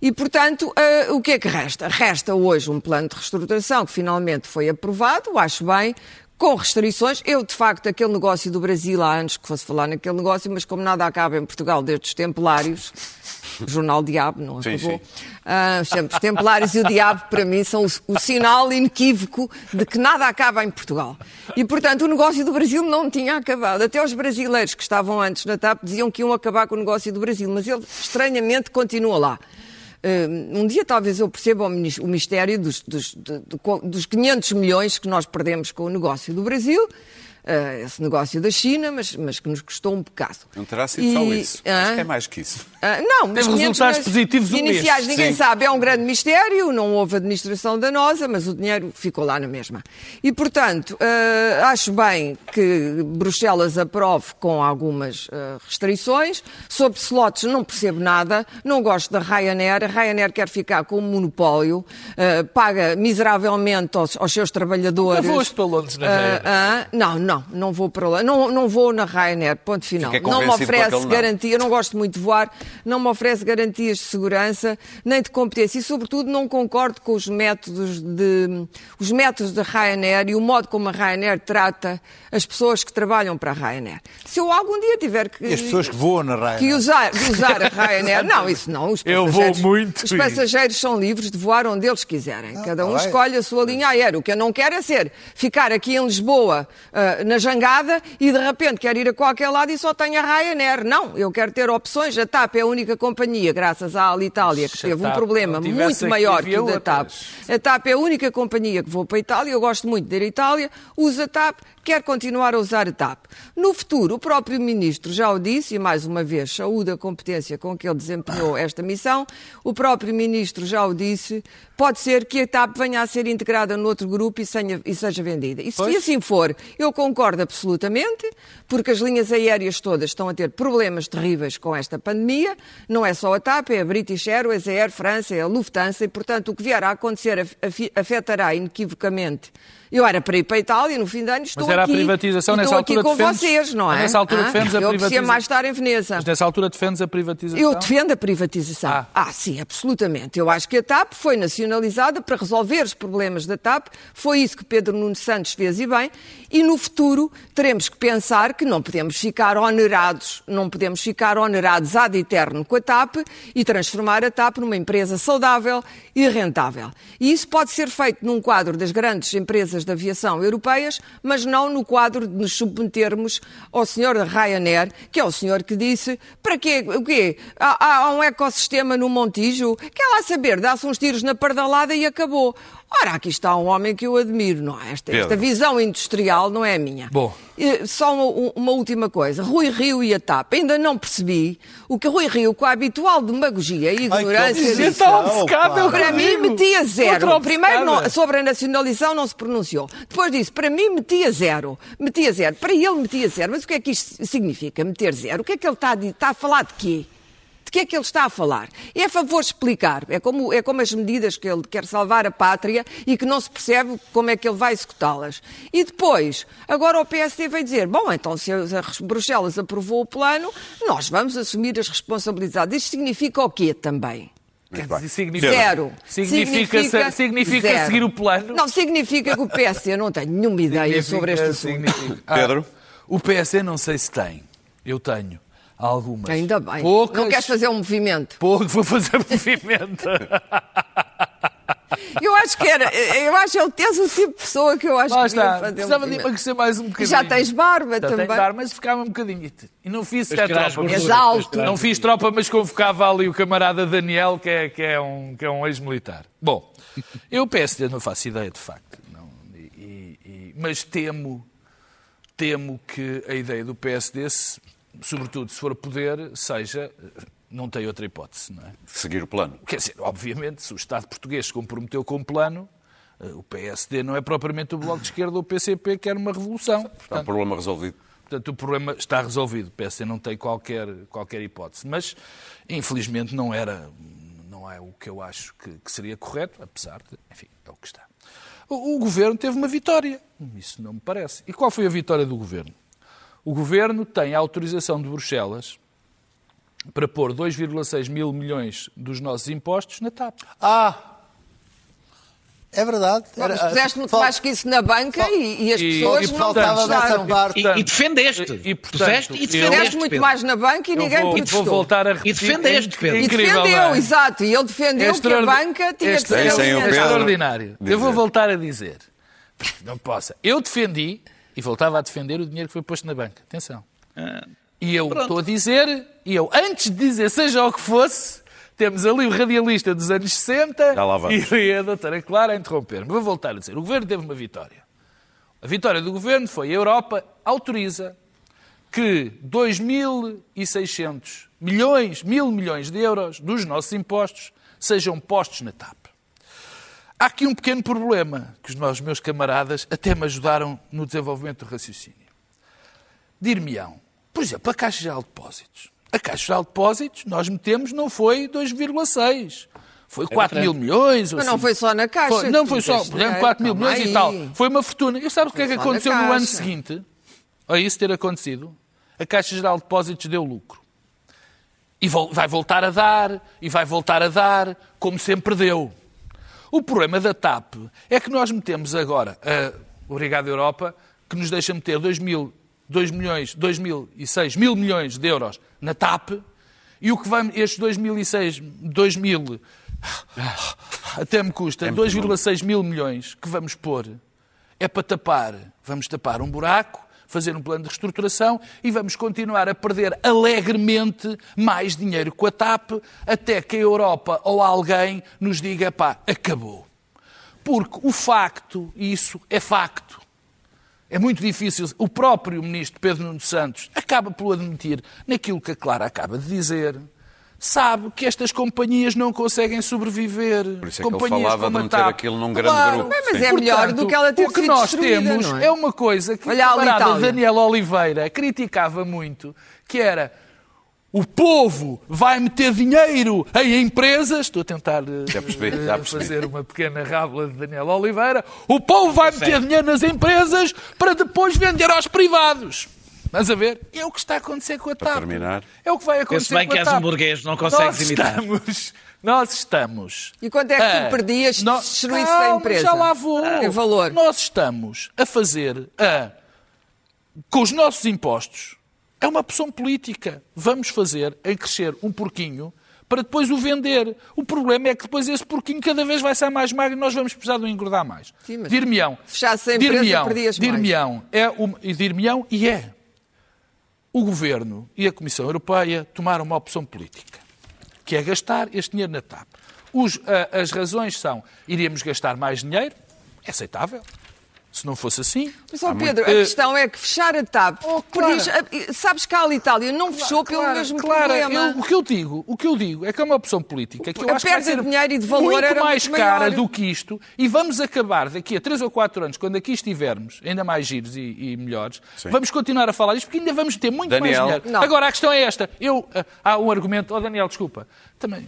E, portanto, eh, o que é que resta? Resta hoje um plano de reestruturação que finalmente foi aprovado, acho bem, com restrições. Eu, de facto, aquele negócio do Brasil, há anos que fosse falar naquele negócio, mas como nada acaba em Portugal desde os Templários, Jornal Diabo, não acabou. Sim. Ah, os Templários e o Diabo, para mim, são o, o, sinal inequívoco de que nada acaba em Portugal. E, portanto, o negócio do Brasil não tinha acabado. Até os brasileiros que estavam antes na TAP diziam que iam acabar com o negócio do Brasil, mas ele, estranhamente, continua lá. Uh, um dia talvez eu perceba o mistério dos, dos, dos 500 milhões que nós perdemos com o negócio do Brasil, uh, esse negócio da China, mas, mas que nos custou um bocado. Não terá sido e, só isso. Uh, Acho que é mais que isso. Uh, não, mas Teve resultados positivos iniciais, ninguém Sim. sabe. É um grande mistério, não houve administração danosa, mas o dinheiro ficou lá na mesma. E, portanto, uh, acho bem que Bruxelas aprove com algumas restrições. Sobre slots não percebo nada, não gosto da Ryanair. A Ryanair quer ficar com o monopólio, paga miseravelmente aos, aos seus trabalhadores. Não foste para Londres na Ryanair? não, não não, não vou para lá. Não, não vou na Ryanair, ponto final. Não me oferece garantia, não gosto muito de voar, não me oferece garantias de segurança, nem de competência e, sobretudo, não concordo com os métodos de, os métodos da Ryanair e o modo como a Ryanair trata as pessoas que trabalham para a Ryanair. Se eu algum dia tiver que... E as pessoas que voam na Ryanair. Que usar, usar a Ryanair, não, isso não. Os eu vou muito. Os passageiros são livres de voar onde eles quiserem. Ah, Cada um vai. escolhe a sua linha aérea. O que eu não quero é ser ficar aqui em Lisboa uh, na jangada e de repente quer ir a qualquer lado e só tem a Ryanair. Não, eu quero ter opções. A TAP é a única companhia, graças à Alitalia, que teve um problema muito maior que o da TAP. A TAP é a única companhia que vou para a Itália, eu gosto muito de ir à Itália, uso a TAP, quer continuar a usar a TAP. No futuro, o próprio Ministro já o disse, e mais uma vez saúde a competência com que ele desempenhou esta missão, o próprio Ministro já o disse, pode ser que a TAP venha a ser integrada no outro grupo e, senha, e seja vendida. E se pois? assim for, eu concordo absolutamente, porque as linhas aéreas todas estão a ter problemas terríveis com esta pandemia, não é só a TAP, é a British Airways, a Air France, é a Lufthansa, e portanto o que vier a acontecer afetará inequivocamente eu era para ir para a Itália no fim de ano, estou Mas era aqui. a privatização nessa altura aqui com defendes, vocês, não é? Nessa altura ah, defendes a privatização. Eu mais estar em Veneza. Mas nessa altura defendes a privatização? Eu defendo a privatização. Ah. ah, sim, absolutamente. Eu acho que a TAP foi nacionalizada para resolver os problemas da TAP. Foi isso que Pedro Nuno Santos fez e bem. E no futuro teremos que pensar que não podemos ficar onerados, não podemos ficar onerados ad eterno com a TAP e transformar a TAP numa empresa saudável e rentável. E isso pode ser feito num quadro das grandes empresas de aviação europeias europeias, mas não no quadro de nos submetermos ao senhor Ryanair, que é o senhor que disse para quê? O quê? Há, há um ecossistema no Montijo? Quer lá saber, dá-se uns tiros na pardalada e acabou. Ora, aqui está um homem que eu admiro, não é? Esta, esta visão industrial não é a minha. Bom. Só uma, uma, última coisa. Rui Rio e a TAP. Ainda não percebi o que Rui Rio, com a habitual demagogia e ignorância... Ai, está obcecado, Para mim, metia zero. Primeiro, não, sobre a nacionalização não se pronunciou. Depois disse, para mim, metia zero. Metia zero. Para ele, metia zero. Mas o que é que isto significa, meter zero? O que é que ele está a, está a falar de quê? De que é que ele está a falar? É a favor explicar. É como, é como as medidas que ele quer salvar a pátria e que não se percebe como é que ele vai executá-las. E depois, agora o PSD vai dizer: bom, então se a Bruxelas aprovou o plano, nós vamos assumir as responsabilidades. Isto significa o quê também? Significa, zero. Significa, significa, significa zero. seguir o plano? Não, significa que o PSD não tem nenhuma ideia sobre este assunto. Pedro? Ah, o PSD não sei se tem. Eu tenho. Algumas. Ainda bem. Poucas, não queres fazer um movimento? Pouco, vou fazer movimento. Eu acho que era, eu acho que ele tens o tipo de pessoa que eu acho Lá que está. fazer Precisava um de emagrecer mais um bocadinho. Já tens barba Já também. Tens barba, mas ficava um bocadinho. E não fiz sequer tropa. És alto. Não fiz tropa, mas convocava ali o camarada Daniel, que é, que é um, que é um ex-militar. Bom, eu PSD não faço ideia, de facto. Não, e, e, mas temo, temo que a ideia do PSD se sobretudo se for poder, seja. Não tem outra hipótese, não é? Seguir o plano. Quer dizer, obviamente, se o Estado português se comprometeu com o plano, eh, o PSD não é propriamente o Bloco de Esquerda ou o PCP que quer uma revolução. Portanto, está o problema resolvido. Portanto, o problema está resolvido. O PSD não tem qualquer, qualquer hipótese. Mas, infelizmente, não era, não é o que eu acho que, que seria correto, apesar de, enfim, é o que está. O, o governo teve uma vitória. Isso não me parece. E qual foi a vitória do governo? O governo tem a autorização de Bruxelas para pôr 2,6 mil milhões dos nossos impostos na TAP. Ah! É verdade. Era, mas puseste muito mais que isso na banca e, e, as pessoas e, não faltava parte. E, e defendeste. E, portanto, e defendeste muito Pedro. mais na banca e ninguém vou, protestou. Vou voltar a repetir. E defendeste, Pedro. E defendeu, é? exato. E ele defendeu que a banca tinha que ser extraordinário. Eu vou voltar a dizer. Não possa. Eu defendi e voltava a defender o dinheiro que foi posto na banca. Atenção. Ah, e eu estou a dizer, e eu antes de dizer seja o que fosse, temos ali o radialista dos anos 60 e a doutora Clara a interromper-me. Vou voltar a dizer, o governo teve uma vitória. A vitória do governo foi a Europa autoriza que 2.600 milhões, mil milhões de euros dos nossos impostos sejam postos na TAP. Há aqui um pequeno problema que os meus camaradas até me ajudaram no desenvolvimento do raciocínio. Dir-me-ão, por exemplo, a Caixa Geral de Depósitos. A Caixa Geral de Depósitos, nós metemos, não foi 2,6. Foi 4 é mil milhões. Mas assim. não foi só na Caixa. Foi, não foi só, por exemplo, 4 mil milhões aí. e tal. Foi uma fortuna. E sabe o que é que aconteceu no ano seguinte? A isso ter acontecido? A Caixa Geral de Depósitos deu lucro. E vai voltar a dar, e vai voltar a dar, como sempre deu. O problema da TAP é que nós metemos agora, a Obrigado Europa, que nos deixa meter 2 mil, 2 milhões, 2 mil e 6 mil milhões de euros na TAP, e o que vai, estes 2006, 2 mil, até me custa, 2,6 mil milhões que vamos pôr, é para tapar, vamos tapar um buraco fazer um plano de reestruturação e vamos continuar a perder alegremente mais dinheiro com a TAP até que a Europa ou alguém nos diga pá, acabou. Porque o facto, isso é facto, é muito difícil. O próprio ministro Pedro Nuno Santos acaba por admitir naquilo que a Clara acaba de dizer sabe que estas companhias não conseguem sobreviver. Por isso é companhias que ele falava de não ter aquilo num grande claro, grupo. Mas Sim. é melhor Portanto, do que ela ter O que nós temos é? é? uma coisa que Olha o camarada Daniel Oliveira criticava muito, que era o povo vai meter dinheiro em empresas. Estou a tentar já percebi, já percebi. fazer uma pequena rábula de Daniel Oliveira. O povo vai meter dinheiro nas empresas para depois vender aos privados. Mas a ver? É o que está a acontecer com a TAP. Para terminar. É o que vai acontecer bem com a TAP. que és um burguês, não consegues nós imitar. Estamos, nós estamos... E quanto é que tu perdias se destruísse a empresa? já lá vou. Ah, valor. Nós estamos a fazer, a, com os nossos impostos, é uma opção política. Vamos fazer em crescer um porquinho para depois o vender. O problema é que depois esse porquinho cada vez vai ser mais magro e nós vamos precisar de o engordar mais. Dir-me-ão. Fechasse a empresa, perdias dir mais. É um, dir-me-ão e é o Governo e a Comissão Europeia tomaram uma opção política, que é gastar este dinheiro na TAP. Os, as razões são, iríamos gastar mais dinheiro, é aceitável, se não fosse assim. Mas, ó Pedro, muito... a questão é que fechar a TAP. Oh, claro. sabes que a Itália não fechou claro, pelo mesmo claro, problema. Eu, o, que eu digo, o que eu digo é que é uma opção política que eu a acho que vai ser de dinheiro e de valor muito era mais muito cara maior. do que isto e vamos acabar daqui a 3 ou 4 anos, quando aqui estivermos, ainda mais giros e, e melhores, Sim. vamos continuar a falar isto porque ainda vamos ter muito Daniel. mais dinheiro. Não. Agora, a questão é esta. Eu, uh, há um argumento... Oh, Daniel, desculpa. Também...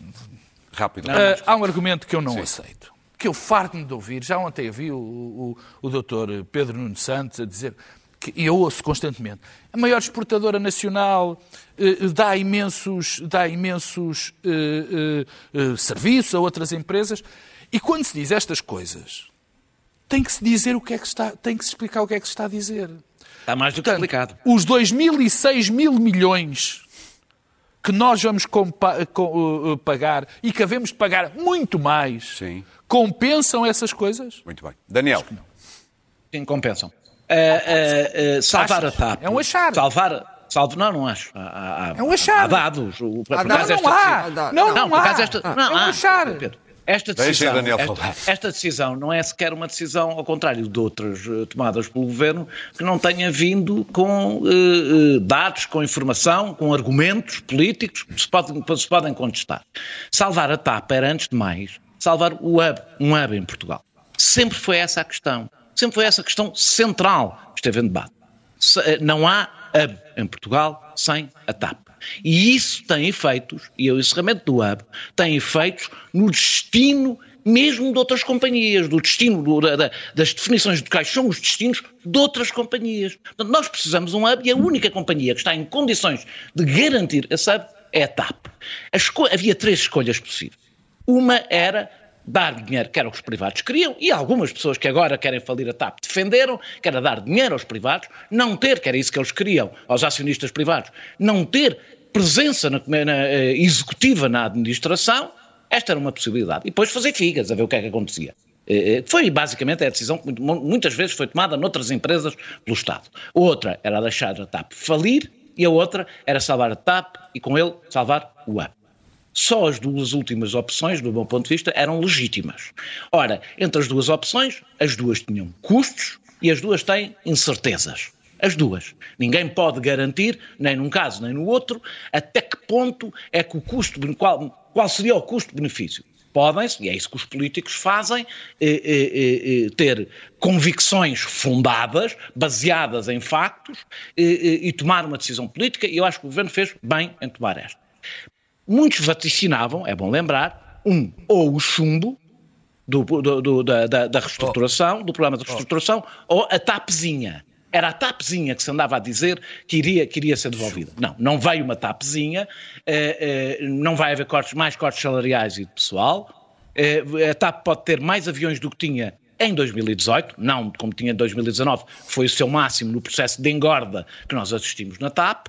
Rápido. Uh, há um argumento que eu não Sim. aceito que eu farto-me de ouvir. Já ontem eu vi o, o, o doutor Pedro Nuno Santos a dizer, que eu ouço constantemente, a maior exportadora nacional eh, dá imensos, dá imensos eh, eh, serviços a outras empresas. E quando se diz estas coisas, tem que se dizer o que é que está, tem que se explicar o que é que se está a dizer. Está mais do que Portanto, explicado. Os 2.006 mil milhões que nós vamos pagar e que havemos de pagar muito mais Sim compensam essas coisas? Muito bem. Daniel. Sim, compensam. Uh, uh, uh, salvar Achas? a TAP. É um achar. Salvar, salvo, não, não acho. Há, há, é um achar. Há dados. O, há dados. Não, há. Não, não, não, há. Esta, ah, não, é um achar. Pedro, esta decisão, esta, esta, decisão não é sequer uma decisão, ao contrário de outras tomadas pelo Governo, que não tenha vindo com uh, dados, com informação, com argumentos políticos que se podem, se podem contestar. Salvar a TAP era, antes de mais, salvar o hub, um hub em Portugal. Sempre foi essa a questão. Sempre foi essa a questão central que esteve em debate. Eh, não há hub em Portugal sem a TAP. E isso tem efeitos, e o encerramento do hub tem efeitos no destino mesmo de outras companhias, do destino, do, da, das definições de quais são os destinos de outras companhias. Portanto, nós precisamos de um hub e a única companhia que está em condições de garantir esse hub é a TAP. A havia três escolhas possíveis. Uma era dar dinheiro, que era o que os privados queriam, e algumas pessoas que agora querem falir a TAP defenderam, que era dar dinheiro aos privados, não ter, que era isso que eles queriam, aos acionistas privados, não ter presença na, na, eh, executiva na administração, esta era uma possibilidade. E depois fazer figas, a ver o que é que acontecia. Eh, eh, foi basicamente a decisão que muitas vezes foi tomada noutras empresas pelo Estado. Outra era deixar a TAP falir e a outra era salvar a TAP e com ele salvar o AP. Só as duas últimas opções, do meu ponto de vista, eram legítimas. Ora, entre as duas opções, as duas tinham custos e as duas têm incertezas. As duas. Ninguém pode garantir, nem num caso nem no outro, até que ponto é que o custo, qual, qual seria o custo-benefício. Podem-se, e é isso que os políticos fazem, eh, eh, eh, ter convicções fundadas, baseadas em factos, e tomar uma decisão política, e eu acho que o governo fez bem em tomar esta. Muitos vaticinavam, é bom lembrar, um, ou o chumbo, do, do, do, da, da, reestruturação, do programa de reestruturação, ou a tapezinha. Era a TAPzinha que se andava a dizer que iria, que iria ser devolvida. Não, não veio uma TAPzinha, eh, eh, não vai haver cortes, mais cortes salariais e de pessoal. Eh, a TAP pode ter mais aviões do que tinha em 2018, não como tinha em 2019, foi o seu máximo no processo de engorda que nós assistimos na TAP.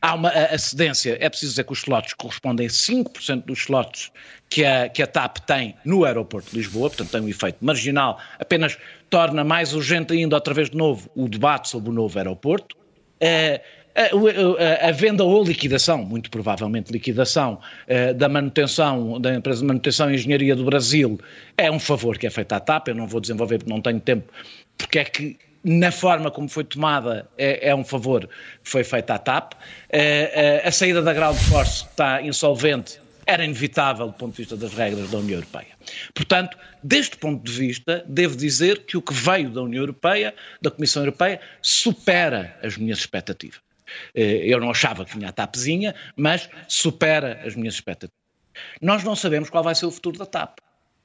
há uma a cedência, é preciso dizer que os slots correspondem a 5% dos slots que a, que a TAP tem no aeroporto de Lisboa, portanto tem um efeito marginal, apenas torna mais urgente ainda, outra vez de novo, o debate sobre o novo aeroporto. A, venda ou liquidação, muito provavelmente liquidação, uh, da manutenção, da empresa de manutenção e engenharia do Brasil, é um favor que é feito à TAP, eu não vou desenvolver porque não tenho tempo, porque é que na forma como foi tomada é, é um favor que foi feito à TAP. Uh, a saída da Ground Force está insolvente, era inevitável do ponto de vista das regras da União Europeia. Portanto, deste ponto de vista, devo dizer que o que veio da União Europeia, da Comissão Europeia, supera as minhas expectativas. Eh, eu não achava que tinha a TAPzinha, mas supera as minhas expectativas. Nós não sabemos qual vai ser o futuro da TAP.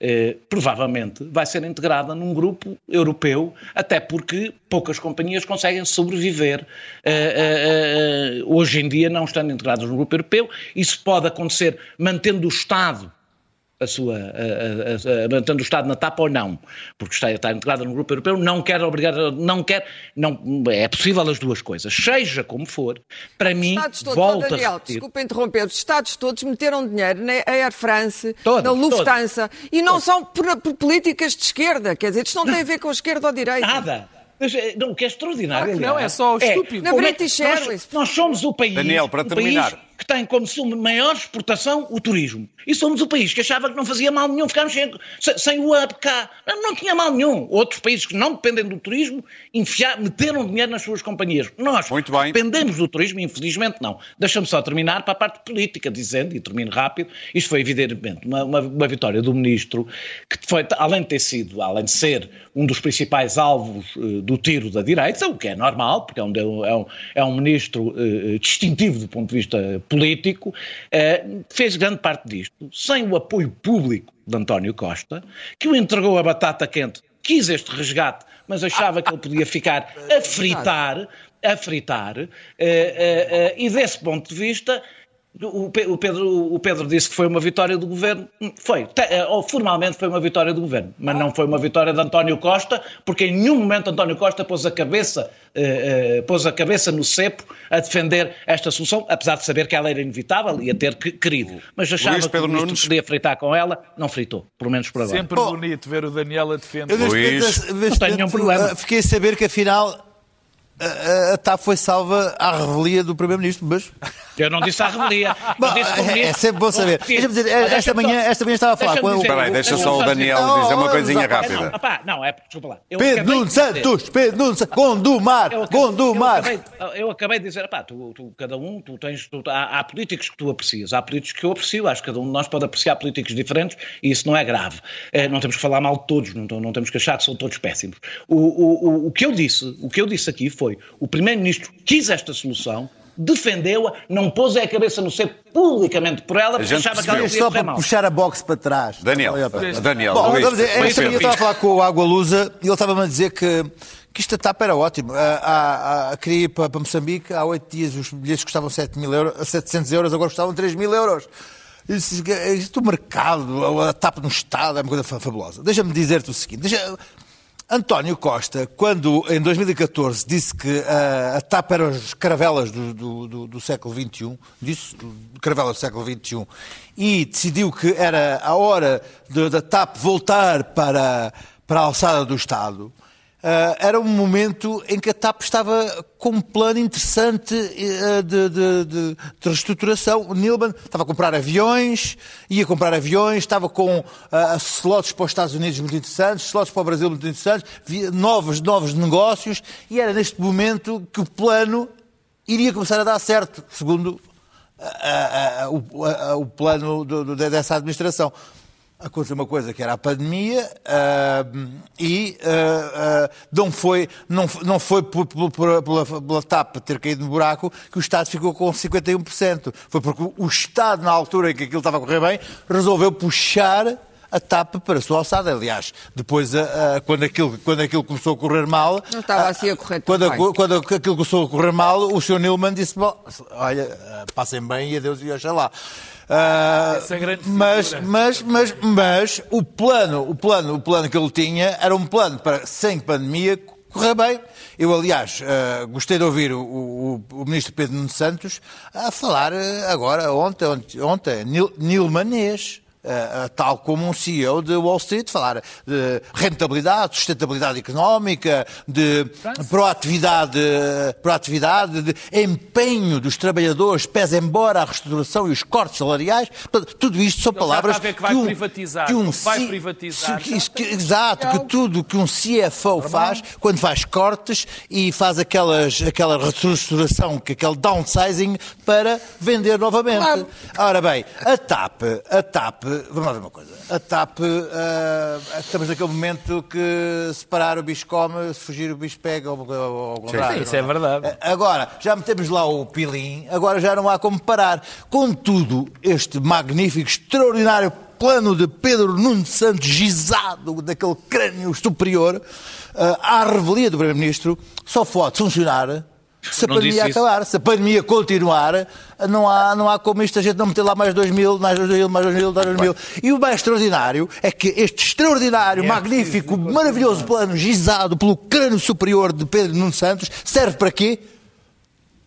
Eh, provavelmente vai ser integrada num grupo europeu, até porque poucas companhias conseguem sobreviver eh, eh, hoje em dia não estando integradas no grupo europeu. Isso pode acontecer mantendo o Estado a sua, a, a, a, mantendo o Estado na tapa ou não, porque está, está integrada no grupo europeu, não quer obrigar, não quer, não, é possível as duas coisas, seja como for, para mim, Estados todos, volta Daniel, a desculpa interromper, os Estados todos meteram dinheiro na Air France, todos, na Lufthansa, todos, e não todos. são por, por, políticas de esquerda, quer dizer, isto não tem a ver com a esquerda ou a direita. Nada, mas, eh, não, o que é extraordinário. não, é só é, estúpido. É, na British Airways. Nós, nós, somos o país. Daniel, para terminar. País que tem como sua maior exportação o turismo. E somos o país que achava que não fazia mal nenhum ficarmos sem, sem o hub cá. Não, não, tinha mal nenhum. Outros países que não dependem do turismo enfiar, meteram dinheiro nas suas companhias. Nós dependemos do turismo, infelizmente não. Deixa-me só terminar para a parte política, dizendo, e termino rápido, isto foi evidentemente uma, uma, uma vitória do ministro, que foi, além de ter sido, além de ser um dos principais alvos uh, do tiro da direita, o que é normal, porque é um, é um, é um ministro uh, distintivo do ponto de vista político, uh, fez grande parte disto sem o apoio público de António Costa, que o entregou a batata quente, quis este resgate, mas achava que ele podia ficar a fritar, a fritar, uh, uh, e desse ponto de vista o Pedro, o Pedro disse que foi uma vitória do governo. Foi, eh, ou formalmente foi uma vitória do governo, mas não foi uma vitória de António Costa, porque em nenhum momento António Costa pôs a cabeça, eh, eh, pôs a cabeça no cepo a defender esta solução, apesar de saber que ela era inevitável e a ter querido. Mas achava Luís, que o ministro Nunes... podia fritar com ela, não fritou, pelo menos por agora. Sempre oh, bonito ver o Daniel a defender. Luís. Não tenho nenhum problema. Fiquei a saber que afinal a, a TAP foi salva à revelia do Primeiro-Ministro, mas... Eu não disse à revelia. Bom, é, é, sempre bom saber. Deixa-me dizer, esta, manhã, esta manhã estava a falar com... Espera aí, deixa só o Daniel dizer uma coisinha rápida. Não, não, é, desculpa lá. Pedro Nuno Santos, Pedro Nuno Santos, Gondomar, Gondomar. Eu acabei de dizer, pá, tu, tu, cada um, tu tens, tu, há, há, políticos que tu aprecias, há políticos que eu aprecio, acho que cada um de nós pode apreciar políticos diferentes e isso não é grave. É, não temos que falar mal de todos, não, não temos que achar que são todos péssimos. O, o, o, o que eu disse, o que eu disse aqui foi, o Primeiro-Ministro quis esta solução, defendeu-a, não pôs a cabeça no cepo publicamente por ela, porque achava que ela ia só para mal. puxar a boxe para trás. Daniel, Daniel, Bom, Luís, dizer, manhã eu estava a falar com o Água Lusa e ele estava-me a dizer que, que esta etapa era ótima. A, a, a, queria ir para, para Moçambique, há oito dias os bilhetes custavam 7 mil euros, 700 euros, agora custavam 3 mil euros. Isto o mercado, a TAP no Estado, é uma coisa fabulosa. Deixa-me dizer-te o seguinte. Deixa... António Costa, quando em 2014 disse que a TAP era as caravelas do, do, do, do século XXI, disse caravelas do século XXI, e decidiu que era a hora da TAP voltar para, para a alçada do Estado, Uh, era um momento em que a TAP estava com um plano interessante uh, de, de, de, de, reestruturação. O Nilman estava a comprar aviões, ia comprar aviões, estava com uh, slots para os Estados Unidos muito interessantes, slots para o Brasil muito interessantes, novos, novos negócios, e era neste momento que o plano iria começar a dar certo, segundo o, o, plano do, do, dessa administração aconteceu uma coisa que era a pandemia uh, e uh, uh, não foi, não, não foi por, por, por, pela, pela TAP ter caído no buraco que o Estado ficou com 51%. Foi porque o Estado, na altura em que aquilo estava a correr bem, resolveu puxar a TAP para a sua alçada. Aliás, depois, quando, aquilo, quando aquilo começou a correr mal. Não estava assim a correr quando, bem. quando aquilo começou a correr mal, o Sr. Nilman disse: olha, passem bem e adeus e oxalá. Uh, mas, mas, mas, mas o plano, o plano, o plano que ele tinha era um plano para sem pandemia correr bem. Eu, aliás, uh, gostei de ouvir o, o, o, ministro Pedro Nuno Santos a falar uh, agora, ontem, ontem, ontem Nil, Nilmanês. Uh, tal como um CEO de Wall Street, falar de rentabilidade, sustentabilidade económica, de proatividade, proatividade, de empenho dos trabalhadores, pese embora a reestruturação e os cortes salariais. Tudo isto são palavras que, vai um, privatizar, que um vai privatizar. Que, que, exato, que tudo que um CFO faz quando faz cortes e faz aquelas, aquela reestruturação, aquele downsizing para vender novamente. Ora bem, a TAP, a TAP vamos lá ver uma coisa. A TAP, uh, estamos naquele momento que separar o bicho come, se fugir o bicho pega, ou ao contrário. Sim, isso é, é verdade. Uh, agora, já metemos lá o pilim, agora já não há como parar. Contudo, este magnífico, extraordinário plano de Pedro Nuno Santos gizado daquele crânio superior, uh, à revelia do Primeiro-Ministro, só pode funcionar se a não pandemia acabar, se a pandemia continuar, não há, não há como isto a gente não meter lá mais 2 mil, mais 2 mil, mais 2 mil, mais 2 mil. E o mais extraordinário é que este extraordinário, é magnífico, maravilhoso plano gizado pelo crânio superior de Pedro Nuno Santos serve para quê?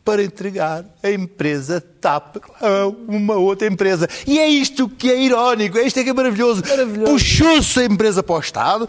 Para entregar a empresa TAP a uma outra empresa. E é isto que é irónico, é isto que é maravilhoso. maravilhoso. Puxou-se a empresa para o Estado,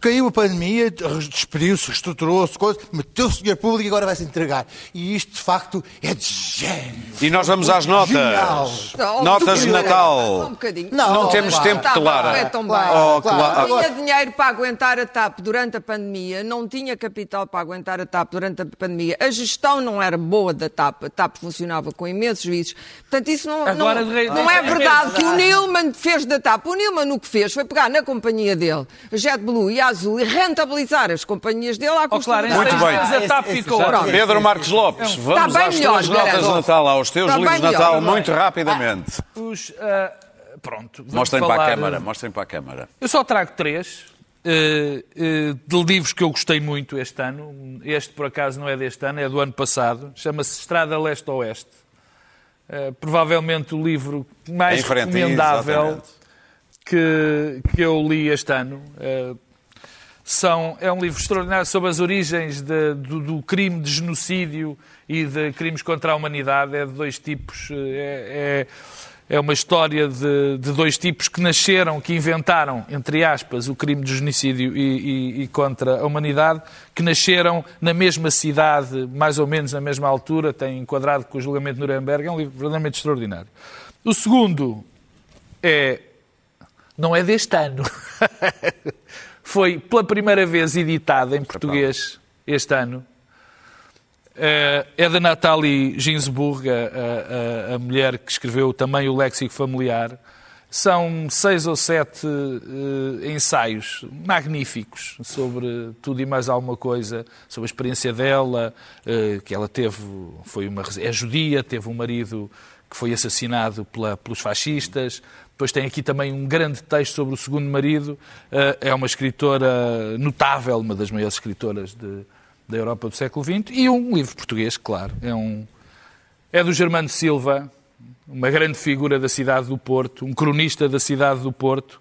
caiu a pandemia, despediu-se, reestruturou-se, meteu-se dinheiro público e agora vai-se entregar. E isto, de facto, é de gênio. E nós vamos às notas. Não, notas de Natal. Um bocadinho. Não, não temos claro. tempo, tá, Clara. É tão claro, claro. Não tinha dinheiro para aguentar a TAP durante a pandemia, não tinha capital para aguentar a TAP durante a pandemia. A gestão não era boa da TAP, a TAP funcionava com imensos vícios. Portanto, isso não, agora, não, não é verdade que o Nilman fez da TAP. O Nilman o que fez foi pegar na companhia dele, a JetBlue e a Azul e rentabilizar as companhias dele à custa oh, claro, Muito bem. A TAP ficou Pedro Marcos Lopes, vamos às melhor, tuas notas de Natal, aos teus livros de Natal, muito rapidamente. Os, uh, pronto. Mostrem falar... para a Câmara, mostrem para a Câmara. Eu só trago três. Uh, uh, de livros que eu gostei muito este ano. Este, por acaso, não é deste ano, é do ano passado. Chama-se Estrada Leste-Oeste. Uh, provavelmente o livro mais frente, recomendável que, que eu li este ano. São, é um livro extraordinário sobre as origens de, do, do, crime de genocídio e de crimes contra a humanidade. É de dois tipos. É, é, é uma história de, de, dois tipos que nasceram, que inventaram, entre aspas, o crime de genocídio e, e, e, contra a humanidade, que nasceram na mesma cidade, mais ou menos na mesma altura, tem enquadrado com o julgamento de Nuremberg. É um livro verdadeiramente extraordinário. O segundo é. Não é deste ano. foi pela primeira vez editada em português este ano. Eh, é da Nathalie Ginsburg, a, a, a, mulher que escreveu também o Léxico Familiar. São seis ou sete uh, ensaios magníficos sobre tudo e mais alguma coisa, sobre a experiência dela, uh, que ela teve, foi uma, é judia, teve um marido que foi assassinado pela, pelos fascistas, depois tem aqui também um grande texto sobre o segundo marido. Eh, é uma escritora notável, uma das maiores escritoras de, da Europa do século XX. E um livro português, claro. É, um, é do Germano Silva, uma grande figura da cidade do Porto, um cronista da cidade do Porto.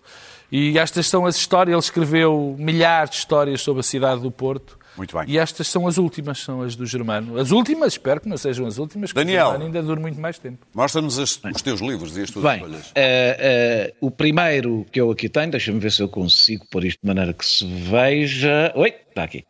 E estas são as histórias. Ele escreveu milhares de histórias sobre a cidade do Porto. Muito bem. E estas são as últimas, são as do Germano. As últimas, espero que não sejam as últimas, porque Daniel, o Germano ainda dura muito mais tempo. Mostra-nos os teus livros e as tuas Bem, escolhas. uh, uh, o primeiro que eu aqui tenho, deixa-me ver se eu consigo pôr isto de maneira que se veja. Oi, está aqui.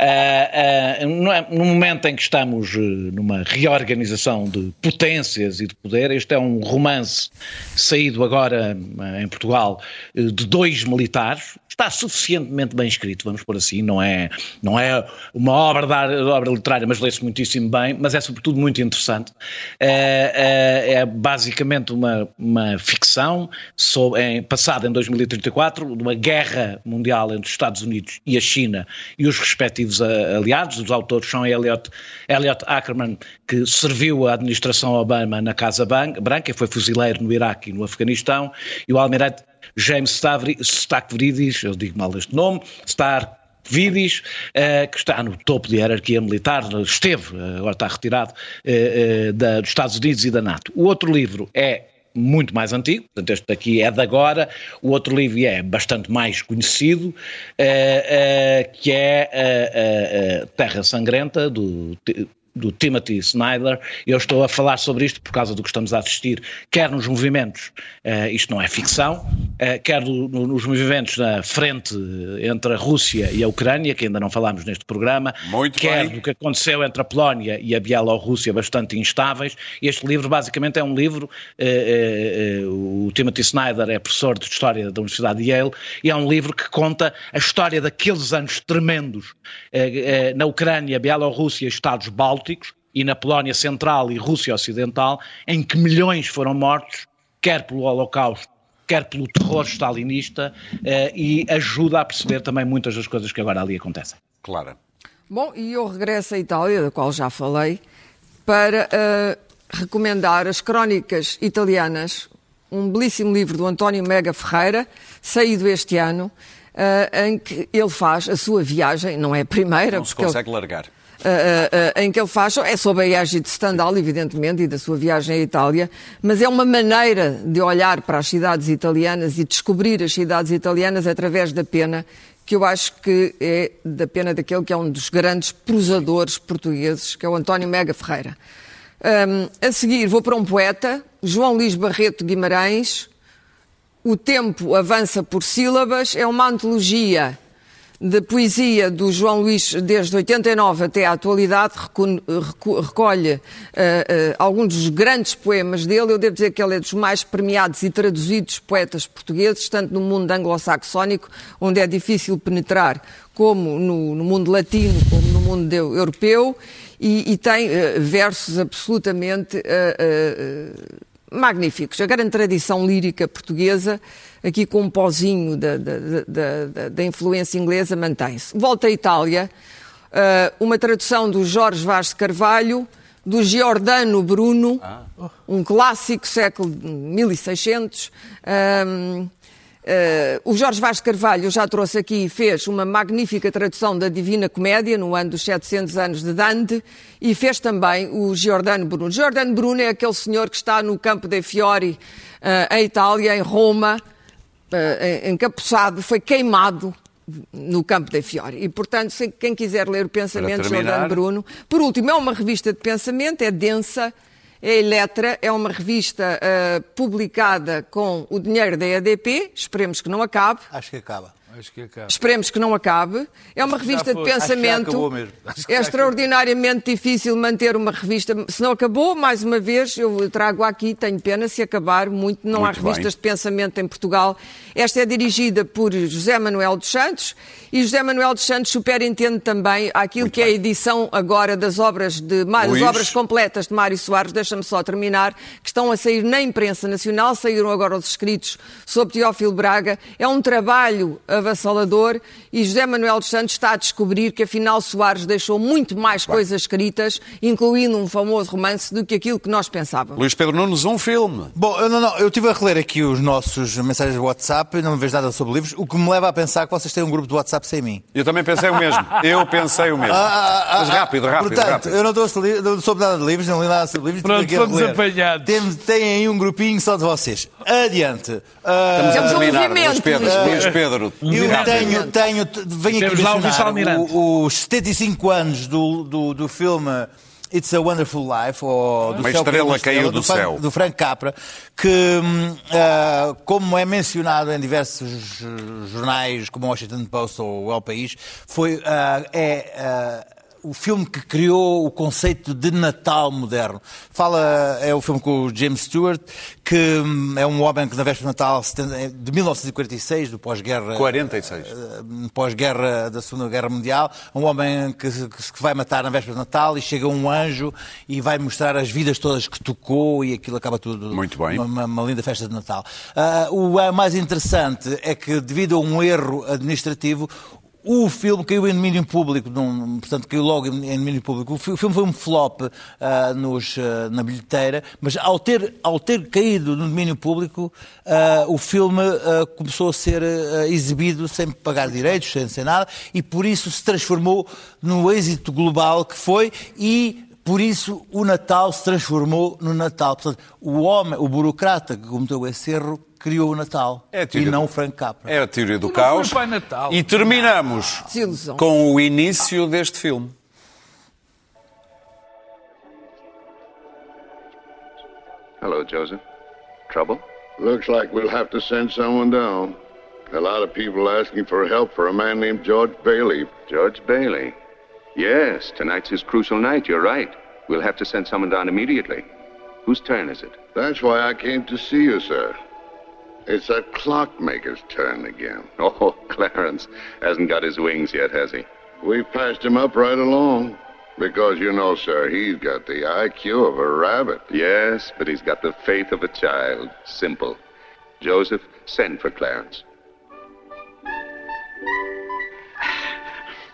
Uh, no momento em que estamos numa reorganização de potências e de poder, este é um romance saído agora em Portugal de dois militares. Está suficientemente bem escrito, vamos por assim, não é, não é uma obra, de, obra literária, mas lê-se muitíssimo bem, mas é sobretudo muito interessante. É, é, é basicamente uma, uma ficção sobre, passada em 2034, de uma guerra mundial entre os Estados Unidos e a China e os respectivos aliados. Os autores são Elliot, Elliot Ackerman, que serviu a administração Obama na Casa Branca, foi fuzileiro no Iraque e no Afeganistão, e o almirante James Stavridis, eu digo mal este nome, Star uh, que está no topo da hierarquia militar, esteve, agora está retirado, dos Estados Unidos e da NATO. O outro livro é muito mais antigo, portanto este daqui é de agora, o outro livro é bastante mais conhecido, que é Terra Sangrenta, do do Timothy Snyder, eu estou a falar sobre isto por causa do que estamos a assistir, quer nos movimentos, uh, isto não é ficção, uh, quer do, no, nos movimentos na frente entre a Rússia e a Ucrânia, que ainda não falámos neste programa, Muito quer bem. do que aconteceu entre a Polónia e a Bielorrússia, bastante instáveis. Este livro basicamente é um livro, uh, o Timothy Snyder é professor de História da Universidade de Yale, e é um livro que conta a história daqueles anos tremendos na Ucrânia, Bielorrússia e Estados Bálticos, e na Polónia Central e Rússia Ocidental, em que milhões foram mortos, quer pelo Holocausto, quer pelo terror stalinista, eh, e ajuda a perceber também muitas das coisas que agora ali acontecem. Claro. Bom, e eu regresso à Itália, da qual já falei, para uh, recomendar as Crónicas Italianas, um belíssimo livro do António Mega Ferreira, saído este ano, uh, em que ele faz a sua viagem, não é a primeira. Não se consegue ele... largar. Uh, uh, em que ele faz, é sobre a viagem de Stendhal, evidentemente, e da sua viagem à Itália, mas é uma maneira de olhar para as cidades italianas e descobrir as cidades italianas através da pena, que eu acho que é da pena daquele que é um dos grandes prosadores portugueses, que é o António Mega Ferreira. Um, a seguir, vou para um poeta, João Luís Barreto Guimarães. O tempo avança por sílabas, é uma antologia de poesia do João Luís desde 89 até à atualidade, recolhe uh, uh, alguns dos grandes poemas dele. Eu devo dizer que ele é dos mais premiados e traduzidos poetas portugueses, tanto no mundo anglo-saxónico, onde é difícil penetrar, como no, no mundo latino, como no mundo europeu, e, e tem uh, versos absolutamente magníficos. A grande tradição lírica portuguesa, aqui com um pozinho da, da, da, da influência inglesa, mantém-se. Volta à Itália, uh, uma tradução do Jorge Vaz de Carvalho, do Giordano Bruno, ah. um clássico século 1600. Um, Uh, o Jorge Vaz Carvalho já trouxe aqui e fez uma magnífica tradução da Divina Comédia no ano dos 700 anos de Dante e fez também o Giordano Bruno. Giordano Bruno é aquele senhor que está no Campo dei Fiori, uh, em Itália, em Roma, encapuçado, foi queimado no Campo dei Fiori. E, portanto, quem quiser ler o pensamento de Giordano Bruno, por último, é uma revista de pensamento, é densa, a Eletra é uma revista uh, publicada com o dinheiro da EDP, esperemos que não acabe. Acho que acaba. Que. Esperemos que não acabe. É uma revista de pensamento. É extraordinariamente difícil manter uma revista. Se não acabou, mais uma vez, eu trago aqui, tenho pena se acabar muito. Não muito há revistas bem. de pensamento em Portugal. Esta é dirigida por José Manuel dos Santos e José Manuel dos Santos superintende também aquilo muito que bem. é a edição agora das obras de das obras completas de Mário Soares. Deixa-me só terminar, que estão a sair na imprensa nacional, saíram agora os escritos sobre Teófilo Braga. É um trabalho avassalador e José Manuel dos Santos está a descobrir que afinal Soares deixou muito mais coisas escritas, incluindo um famoso romance, do que aquilo que nós pensávamos. Luís Pedro Nunes, um filme. Bom, eu, não, não, eu estive a reler aqui os nossos mensagens de WhatsApp e não vejo nada sobre livros, o que me leva a pensar que vocês têm um grupo de WhatsApp sem mim. Eu também pensei o mesmo. Eu pensei o mesmo. Ah, ah, ah, Mas rápido, rápido, Portanto, rápido. eu não, estou, não soube nada de livros, não li nada sobre livros. Pronto, fomos apanhados. Tem, tem aí um grupinho só de vocês. Adiante. Uh, Estamos a terminar, um Luís Pedro. Luís Pedro. Eu tenho, tenho, venho aqui mencionar os 75 anos do, do, do filme It's a Wonderful Life, ou do uma céu estrela uma estrela, caiu do, do céu. Do Frank Capra, que, uh, como é mencionado em diversos jornais, como o Washington Post ou o El País, foi, uh, é o filme que criou o conceito de Natal moderno. Fala, é o filme com o James Stewart, que hum, é um homem que na véspera de Natal de 1946, do pós-guerra... 46. Eh, pós-guerra da Segunda Guerra Mundial, um homem que, que vai matar na véspera de Natal e chega um anjo e vai mostrar as vidas todas que tocou e aquilo acaba tudo... Muito bem. Uma, uma linda festa de Natal. Uh, o mais interessante é que, devido a um erro administrativo, o filme caiu em domínio público, num, portanto, caiu logo em domínio público. O filme foi um flop uh, nos, uh, na bilheteira, mas ao ter, ao ter caído no domínio público, uh, o filme começou a ser exibido sem pagar direitos, sem ser nada, e por isso se transformou no êxito global que foi e por isso o Natal se transformou no Natal. Portanto, o homem, o burocrata que cometeu esse erro, criou o Natal é e não o Frank Capra. É a teoria do caos. E terminamos com o início deste filme. Hello, Joseph. Trouble? Looks like we'll have to send someone down. A lot of people asking for help for a man named George Bailey. George Bailey? Yes, tonight's his crucial night, you're right. We'll have to send someone down immediately. Whose turn is it? That's why I came to see you, sir. It's that clockmaker's turn again. Oh, Clarence hasn't got his wings yet, has he? We've passed him up right along. Because, you know, sir, he's got the IQ of a rabbit. Yes, but he's got the faith of a child. Simple. Joseph, send for Clarence.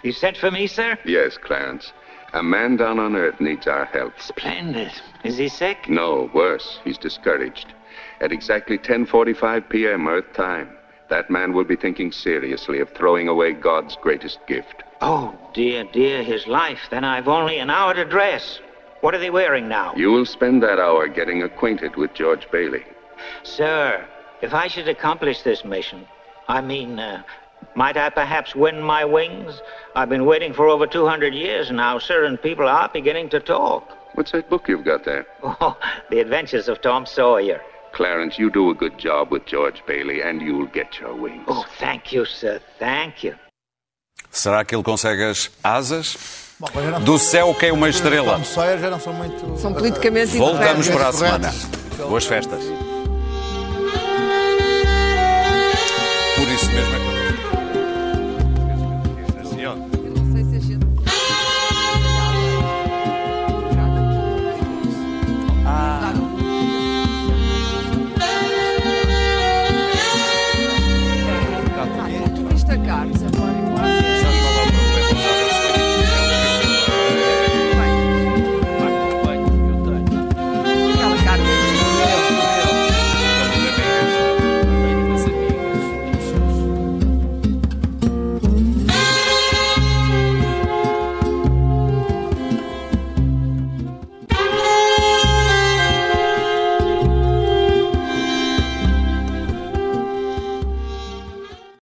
You sent for me, sir? Yes, Clarence. A man down on Earth needs our help. Splendid. Is he sick? No, worse. He's discouraged. At exactly 10:45 p.m. Earth time, that man will be thinking seriously of throwing away God's greatest gift. Oh, dear, dear, his life. Then I've only an hour to dress. What are they wearing now? You will spend that hour getting acquainted with George Bailey. Sir, if I should accomplish this mission, I mean, uh, might I perhaps win my wings? I've been waiting for over 200 years and now, sir, and people are beginning to talk. What's that book you've got there? Oh, The Adventures of Tom Sawyer. Clarence, you do a good job with George Bailey and you'll get your wings. Oh, thank you, sir. Thank you. Será que ele consegue as asas? Bom, Do céu que é uma estrela. Tom Sawyer já não são muito... São politicamente Voltamos para a semana. Boas festas.